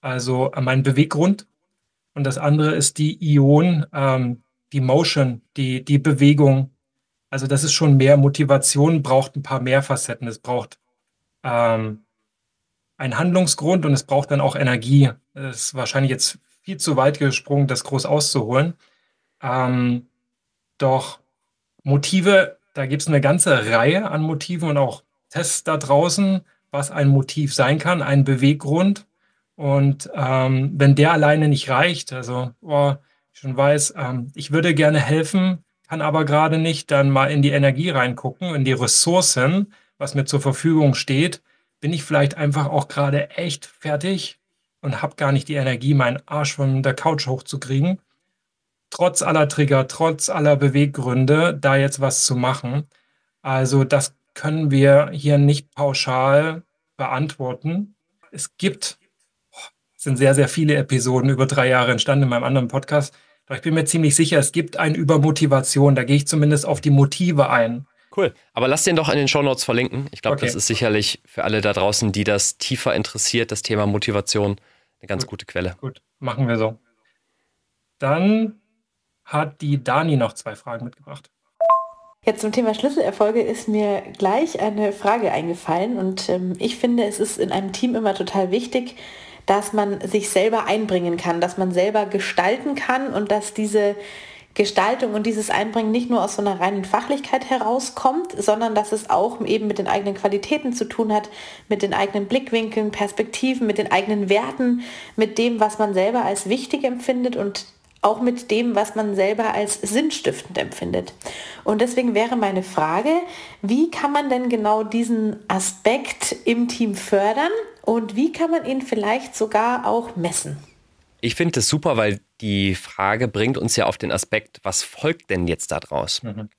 also mein Beweggrund und das andere ist die Ion, ähm, die Motion, die, die Bewegung, also das ist schon mehr Motivation, braucht ein paar mehr Facetten. Es braucht ähm, einen Handlungsgrund und es braucht dann auch Energie. Es ist wahrscheinlich jetzt viel zu weit gesprungen, das groß auszuholen. Ähm, doch Motive, da gibt es eine ganze Reihe an Motiven und auch Tests da draußen, was ein Motiv sein kann, ein Beweggrund. Und ähm, wenn der alleine nicht reicht, also oh, ich schon weiß, ähm, ich würde gerne helfen, kann aber gerade nicht dann mal in die Energie reingucken, in die Ressourcen, was mir zur Verfügung steht, bin ich vielleicht einfach auch gerade echt fertig und habe gar nicht die Energie, meinen Arsch von der Couch hochzukriegen. Trotz aller Trigger, trotz aller Beweggründe, da jetzt was zu machen. Also das können wir hier nicht pauschal beantworten. Es gibt, es sind sehr, sehr viele Episoden über drei Jahre entstanden in meinem anderen Podcast, doch ich bin mir ziemlich sicher, es gibt eine Übermotivation. Da gehe ich zumindest auf die Motive ein. Cool. Aber lass den doch in den Shownotes verlinken. Ich glaube, okay. das ist sicherlich für alle da draußen, die das tiefer interessiert, das Thema Motivation, eine ganz Gut. gute Quelle. Gut, machen wir so. Dann hat die Dani noch zwei Fragen mitgebracht. Ja, zum Thema Schlüsselerfolge ist mir gleich eine Frage eingefallen und ähm, ich finde, es ist in einem Team immer total wichtig, dass man sich selber einbringen kann, dass man selber gestalten kann und dass diese Gestaltung und dieses Einbringen nicht nur aus so einer reinen Fachlichkeit herauskommt, sondern dass es auch eben mit den eigenen Qualitäten zu tun hat, mit den eigenen Blickwinkeln, Perspektiven, mit den eigenen Werten, mit dem, was man selber als wichtig empfindet und auch mit dem, was man selber als sinnstiftend empfindet. Und deswegen wäre meine Frage, wie kann man denn genau diesen Aspekt im Team fördern und wie kann man ihn vielleicht sogar auch messen? Ich finde das super, weil die Frage bringt uns ja auf den Aspekt, was folgt denn jetzt daraus? Mhm.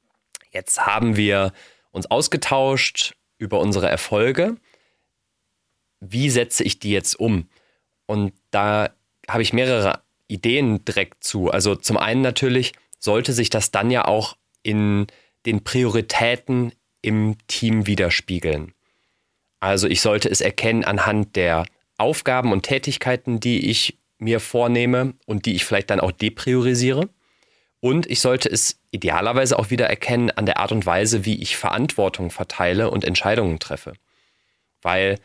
Jetzt haben wir uns ausgetauscht über unsere Erfolge. Wie setze ich die jetzt um? Und da habe ich mehrere Ideen direkt zu. Also zum einen natürlich sollte sich das dann ja auch in den Prioritäten im Team widerspiegeln. Also ich sollte es erkennen anhand der Aufgaben und Tätigkeiten, die ich mir vornehme und die ich vielleicht dann auch depriorisiere. Und ich sollte es idealerweise auch wieder erkennen an der Art und Weise, wie ich Verantwortung verteile und Entscheidungen treffe. Weil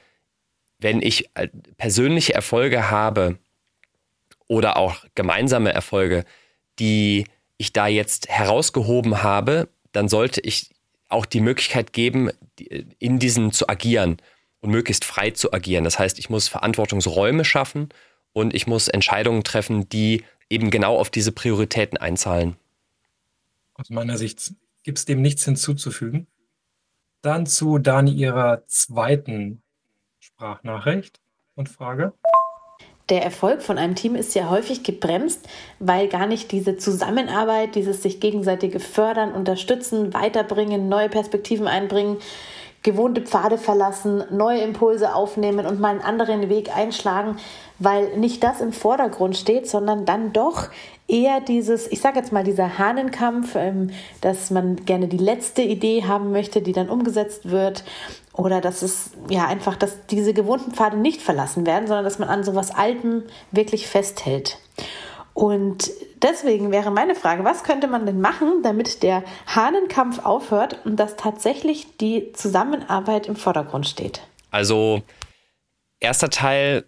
wenn ich äh, persönliche Erfolge habe, oder auch gemeinsame Erfolge, die ich da jetzt herausgehoben habe, dann sollte ich auch die Möglichkeit geben, in diesen zu agieren und möglichst frei zu agieren. Das heißt, ich muss Verantwortungsräume schaffen und ich muss Entscheidungen treffen, die eben genau auf diese Prioritäten einzahlen. Aus meiner Sicht gibt es dem nichts hinzuzufügen. Dann zu Dani ihrer zweiten Sprachnachricht und Frage. Der Erfolg von einem Team ist ja häufig gebremst, weil gar nicht diese Zusammenarbeit, dieses sich gegenseitige Fördern, Unterstützen, Weiterbringen, neue Perspektiven einbringen, gewohnte Pfade verlassen, neue Impulse aufnehmen und mal einen anderen Weg einschlagen, weil nicht das im Vordergrund steht, sondern dann doch eher dieses, ich sage jetzt mal, dieser Hahnenkampf, ähm, dass man gerne die letzte Idee haben möchte, die dann umgesetzt wird. Oder dass es ja einfach, dass diese gewohnten Pfade nicht verlassen werden, sondern dass man an so was Altem wirklich festhält. Und deswegen wäre meine Frage, was könnte man denn machen, damit der Hahnenkampf aufhört und dass tatsächlich die Zusammenarbeit im Vordergrund steht? Also, erster Teil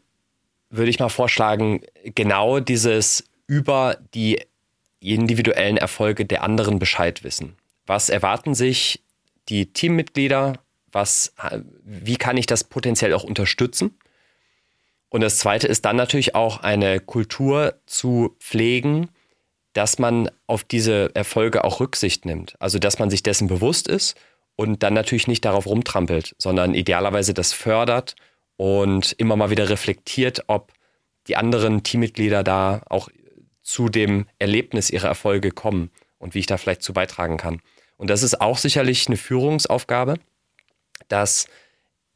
würde ich mal vorschlagen, genau dieses über die individuellen Erfolge der anderen Bescheid wissen. Was erwarten sich die Teammitglieder? Was, wie kann ich das potenziell auch unterstützen? Und das Zweite ist dann natürlich auch eine Kultur zu pflegen, dass man auf diese Erfolge auch Rücksicht nimmt. Also dass man sich dessen bewusst ist und dann natürlich nicht darauf rumtrampelt, sondern idealerweise das fördert und immer mal wieder reflektiert, ob die anderen Teammitglieder da auch zu dem Erlebnis ihrer Erfolge kommen und wie ich da vielleicht zu beitragen kann. Und das ist auch sicherlich eine Führungsaufgabe, dass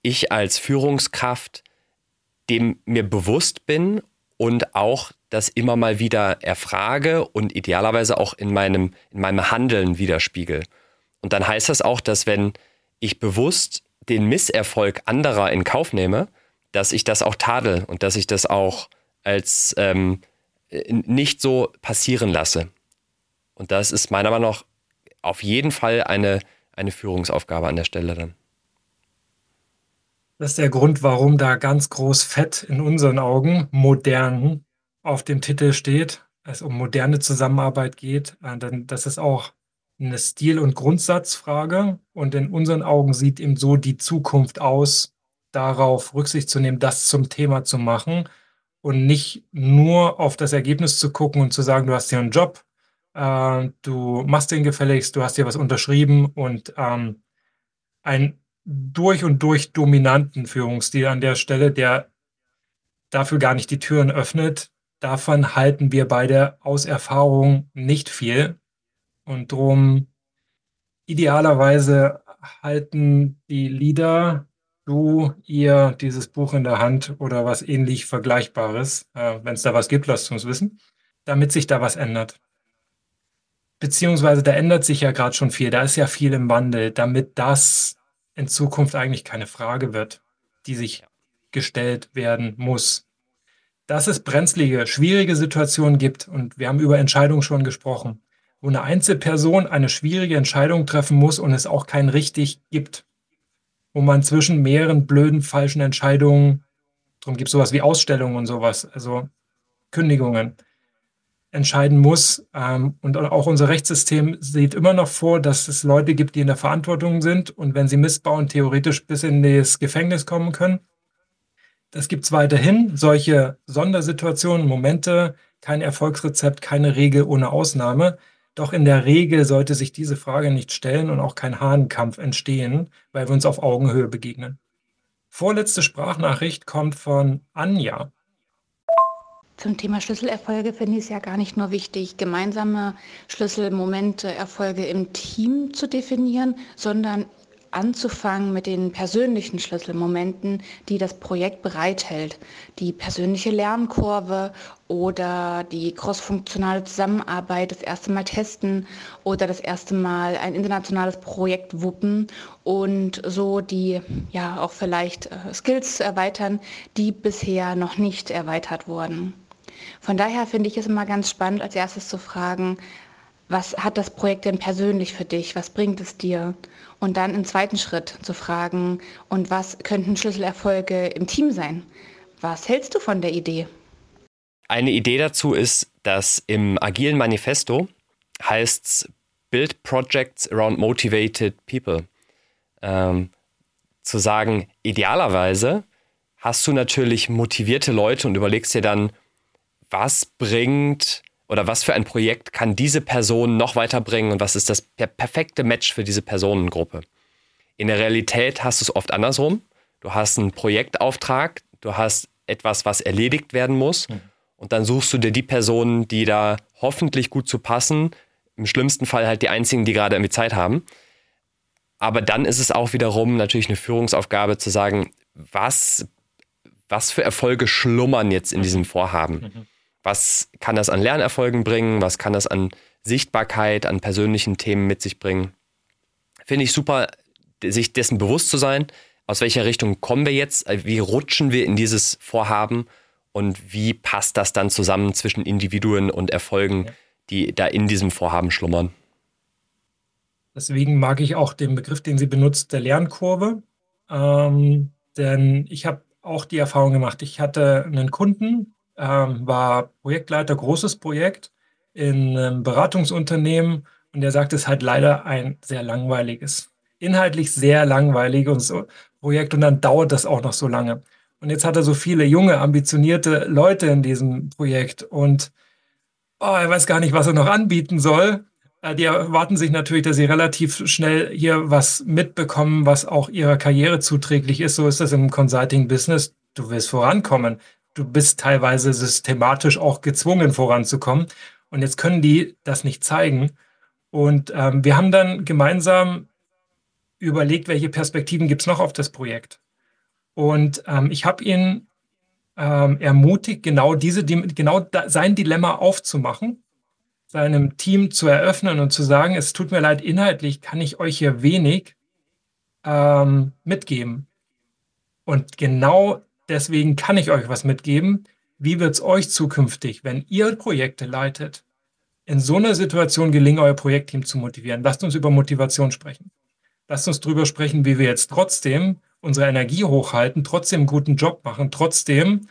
ich als Führungskraft dem mir bewusst bin und auch das immer mal wieder erfrage und idealerweise auch in meinem, in meinem Handeln widerspiegel. Und dann heißt das auch, dass wenn ich bewusst den Misserfolg anderer in Kauf nehme, dass ich das auch tadel und dass ich das auch als ähm, nicht so passieren lasse. Und das ist meiner Meinung nach auf jeden Fall eine, eine Führungsaufgabe an der Stelle dann. Das ist der Grund, warum da ganz groß fett in unseren Augen modern auf dem Titel steht, es um moderne Zusammenarbeit geht. Äh, das ist auch eine Stil- und Grundsatzfrage. Und in unseren Augen sieht eben so die Zukunft aus, darauf Rücksicht zu nehmen, das zum Thema zu machen und nicht nur auf das Ergebnis zu gucken und zu sagen, du hast hier einen Job, äh, du machst den gefälligst, du hast hier was unterschrieben und ähm, ein durch und durch dominanten Führungsstil an der Stelle, der dafür gar nicht die Türen öffnet. Davon halten wir beide aus Erfahrung nicht viel. Und drum idealerweise halten die Leader, du, ihr dieses Buch in der Hand oder was ähnlich Vergleichbares. Äh, Wenn es da was gibt, lasst uns wissen, damit sich da was ändert. Beziehungsweise da ändert sich ja gerade schon viel, da ist ja viel im Wandel, damit das in Zukunft eigentlich keine Frage wird, die sich gestellt werden muss. Dass es brenzlige, schwierige Situationen gibt, und wir haben über Entscheidungen schon gesprochen, wo eine Einzelperson eine schwierige Entscheidung treffen muss und es auch kein richtig gibt, wo man zwischen mehreren blöden, falschen Entscheidungen, darum gibt es sowas wie Ausstellungen und sowas, also Kündigungen, entscheiden muss. Ähm, und auch unser Rechtssystem sieht immer noch vor, dass es Leute gibt, die in der Verantwortung sind und wenn sie missbauen, theoretisch bis in das Gefängnis kommen können. Das gibt es weiterhin, solche Sondersituationen, Momente, kein Erfolgsrezept, keine Regel ohne Ausnahme. Doch in der Regel sollte sich diese Frage nicht stellen und auch kein Hahnenkampf entstehen, weil wir uns auf Augenhöhe begegnen. Vorletzte Sprachnachricht kommt von Anja. Zum Thema Schlüsselerfolge finde ich es ja gar nicht nur wichtig, gemeinsame Schlüsselmomente, Erfolge im Team zu definieren, sondern anzufangen mit den persönlichen Schlüsselmomenten, die das Projekt bereithält. Die persönliche Lernkurve oder die crossfunktionale Zusammenarbeit, das erste Mal testen oder das erste Mal ein internationales Projekt wuppen und so die ja auch vielleicht äh, Skills erweitern, die bisher noch nicht erweitert wurden. Von daher finde ich es immer ganz spannend, als erstes zu fragen, was hat das Projekt denn persönlich für dich? Was bringt es dir? Und dann im zweiten Schritt zu fragen, und was könnten Schlüsselerfolge im Team sein? Was hältst du von der Idee? Eine Idee dazu ist, dass im agilen Manifesto heißt es Build Projects around motivated people. Ähm, zu sagen, idealerweise hast du natürlich motivierte Leute und überlegst dir dann, was bringt oder was für ein Projekt kann diese Person noch weiterbringen und was ist das per perfekte Match für diese Personengruppe. In der Realität hast du es oft andersrum. Du hast einen Projektauftrag, du hast etwas, was erledigt werden muss. Mhm. Und dann suchst du dir die Personen, die da hoffentlich gut zu passen. Im schlimmsten Fall halt die einzigen, die gerade irgendwie Zeit haben. Aber dann ist es auch wiederum natürlich eine Führungsaufgabe zu sagen, was, was für Erfolge schlummern jetzt in diesem Vorhaben? Mhm. Was kann das an Lernerfolgen bringen? Was kann das an Sichtbarkeit, an persönlichen Themen mit sich bringen? Finde ich super, sich dessen bewusst zu sein, aus welcher Richtung kommen wir jetzt, wie rutschen wir in dieses Vorhaben und wie passt das dann zusammen zwischen Individuen und Erfolgen, die da in diesem Vorhaben schlummern. Deswegen mag ich auch den Begriff, den sie benutzt, der Lernkurve. Ähm, denn ich habe auch die Erfahrung gemacht, ich hatte einen Kunden, ähm, war Projektleiter, großes Projekt in einem Beratungsunternehmen und der sagt, es ist halt leider ein sehr langweiliges, inhaltlich sehr langweiliges Projekt und dann dauert das auch noch so lange. Und jetzt hat er so viele junge, ambitionierte Leute in diesem Projekt und oh, er weiß gar nicht, was er noch anbieten soll. Äh, die erwarten sich natürlich, dass sie relativ schnell hier was mitbekommen, was auch ihrer Karriere zuträglich ist. So ist das im Consulting-Business. Du willst vorankommen. Du bist teilweise systematisch auch gezwungen voranzukommen. Und jetzt können die das nicht zeigen. Und ähm, wir haben dann gemeinsam überlegt, welche Perspektiven gibt es noch auf das Projekt. Und ähm, ich habe ihn ähm, ermutigt, genau diese, genau da, sein Dilemma aufzumachen, seinem Team zu eröffnen und zu sagen, es tut mir leid, inhaltlich kann ich euch hier wenig ähm, mitgeben. Und genau deswegen kann ich euch was mitgeben. Wie wird es euch zukünftig, wenn ihr Projekte leitet, in so einer Situation gelingen, euer Projektteam zu motivieren? Lasst uns über Motivation sprechen. Lasst uns darüber sprechen, wie wir jetzt trotzdem unsere Energie hochhalten, trotzdem einen guten Job machen, trotzdem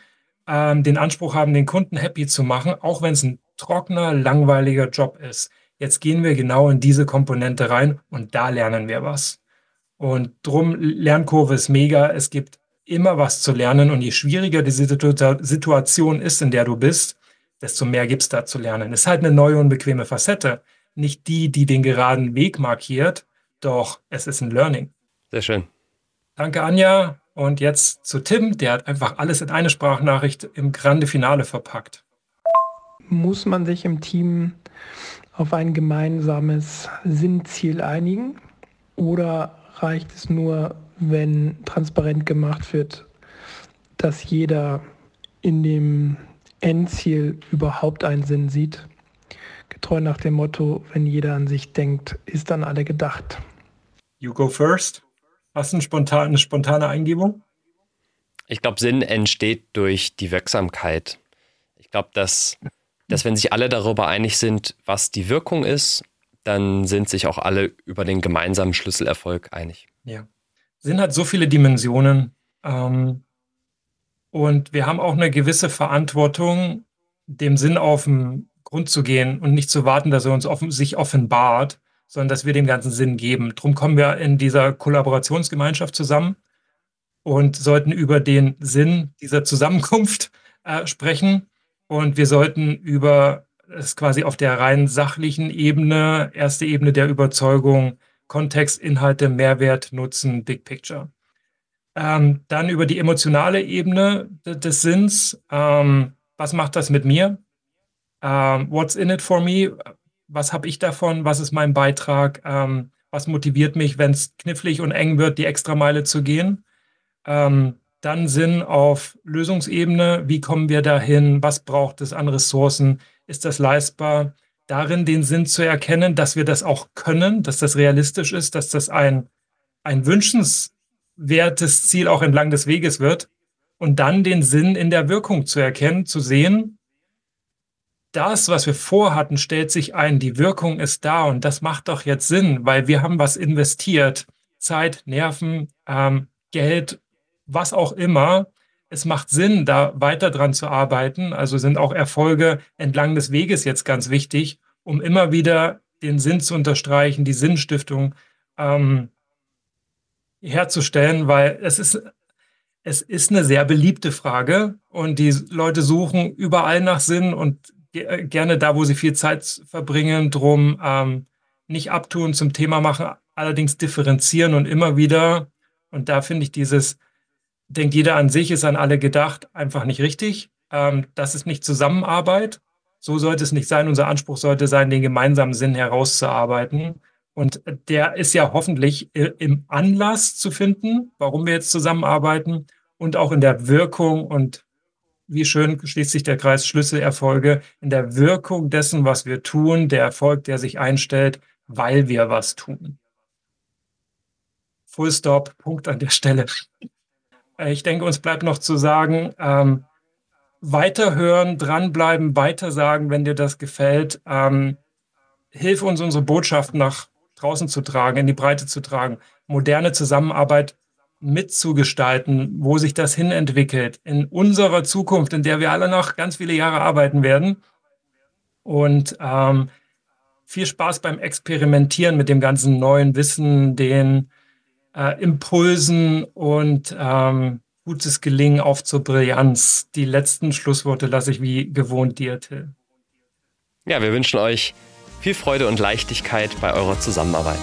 ähm, den Anspruch haben, den Kunden happy zu machen, auch wenn es ein trockener, langweiliger Job ist. Jetzt gehen wir genau in diese Komponente rein und da lernen wir was. Und drum, Lernkurve ist mega. Es gibt immer was zu lernen und je schwieriger die Situation ist, in der du bist, desto mehr gibt es da zu lernen. Ist halt eine neue und bequeme Facette. Nicht die, die den geraden Weg markiert, doch es ist ein Learning. Sehr schön. Danke, Anja. Und jetzt zu Tim, der hat einfach alles in eine Sprachnachricht im Grande Finale verpackt. Muss man sich im Team auf ein gemeinsames Sinnziel einigen? Oder reicht es nur, wenn transparent gemacht wird, dass jeder in dem Endziel überhaupt einen Sinn sieht? Getreu nach dem Motto, wenn jeder an sich denkt, ist an alle gedacht. You go first. Hast du eine spontane, eine spontane Eingebung? Ich glaube, Sinn entsteht durch die Wirksamkeit. Ich glaube, dass, dass wenn sich alle darüber einig sind, was die Wirkung ist, dann sind sich auch alle über den gemeinsamen Schlüsselerfolg einig. Ja. Sinn hat so viele Dimensionen. Ähm, und wir haben auch eine gewisse Verantwortung, dem Sinn auf den Grund zu gehen und nicht zu warten, dass er uns offen, sich offenbart, sondern dass wir dem ganzen Sinn geben. Drum kommen wir in dieser Kollaborationsgemeinschaft zusammen und sollten über den Sinn dieser Zusammenkunft äh, sprechen. Und wir sollten über es quasi auf der rein sachlichen Ebene, erste Ebene der Überzeugung, Kontext, Inhalte, Mehrwert, Nutzen, Big Picture. Ähm, dann über die emotionale Ebene des Sinns. Ähm, was macht das mit mir? Ähm, what's in it for me? was habe ich davon, was ist mein Beitrag, ähm, was motiviert mich, wenn es knifflig und eng wird, die Extrameile zu gehen. Ähm, dann Sinn auf Lösungsebene, wie kommen wir dahin, was braucht es an Ressourcen, ist das leistbar, darin den Sinn zu erkennen, dass wir das auch können, dass das realistisch ist, dass das ein, ein wünschenswertes Ziel auch entlang des Weges wird und dann den Sinn in der Wirkung zu erkennen, zu sehen, das, was wir vorhatten, stellt sich ein, die Wirkung ist da und das macht doch jetzt Sinn, weil wir haben was investiert. Zeit, Nerven, ähm, Geld, was auch immer. Es macht Sinn, da weiter dran zu arbeiten. Also sind auch Erfolge entlang des Weges jetzt ganz wichtig, um immer wieder den Sinn zu unterstreichen, die Sinnstiftung ähm, herzustellen, weil es ist, es ist eine sehr beliebte Frage und die Leute suchen überall nach Sinn und gerne da, wo sie viel Zeit verbringen, drum ähm, nicht abtun, zum Thema machen, allerdings differenzieren und immer wieder, und da finde ich dieses, denkt jeder an sich, ist an alle gedacht, einfach nicht richtig. Ähm, das ist nicht Zusammenarbeit. So sollte es nicht sein. Unser Anspruch sollte sein, den gemeinsamen Sinn herauszuarbeiten. Und der ist ja hoffentlich im Anlass zu finden, warum wir jetzt zusammenarbeiten und auch in der Wirkung und wie schön schließt sich der Kreis Schlüsselerfolge in der Wirkung dessen, was wir tun, der Erfolg, der sich einstellt, weil wir was tun. Full Stop, Punkt an der Stelle. Äh, ich denke, uns bleibt noch zu sagen, ähm, weiterhören, dranbleiben, weitersagen, wenn dir das gefällt. Ähm, hilf uns, unsere Botschaft nach draußen zu tragen, in die Breite zu tragen, moderne Zusammenarbeit mitzugestalten, wo sich das hinentwickelt in unserer Zukunft, in der wir alle noch ganz viele Jahre arbeiten werden. Und ähm, viel Spaß beim Experimentieren mit dem ganzen neuen Wissen, den äh, Impulsen und ähm, gutes Gelingen auf zur Brillanz. Die letzten Schlussworte lasse ich wie gewohnt dir, Till. Ja, wir wünschen euch viel Freude und Leichtigkeit bei eurer Zusammenarbeit.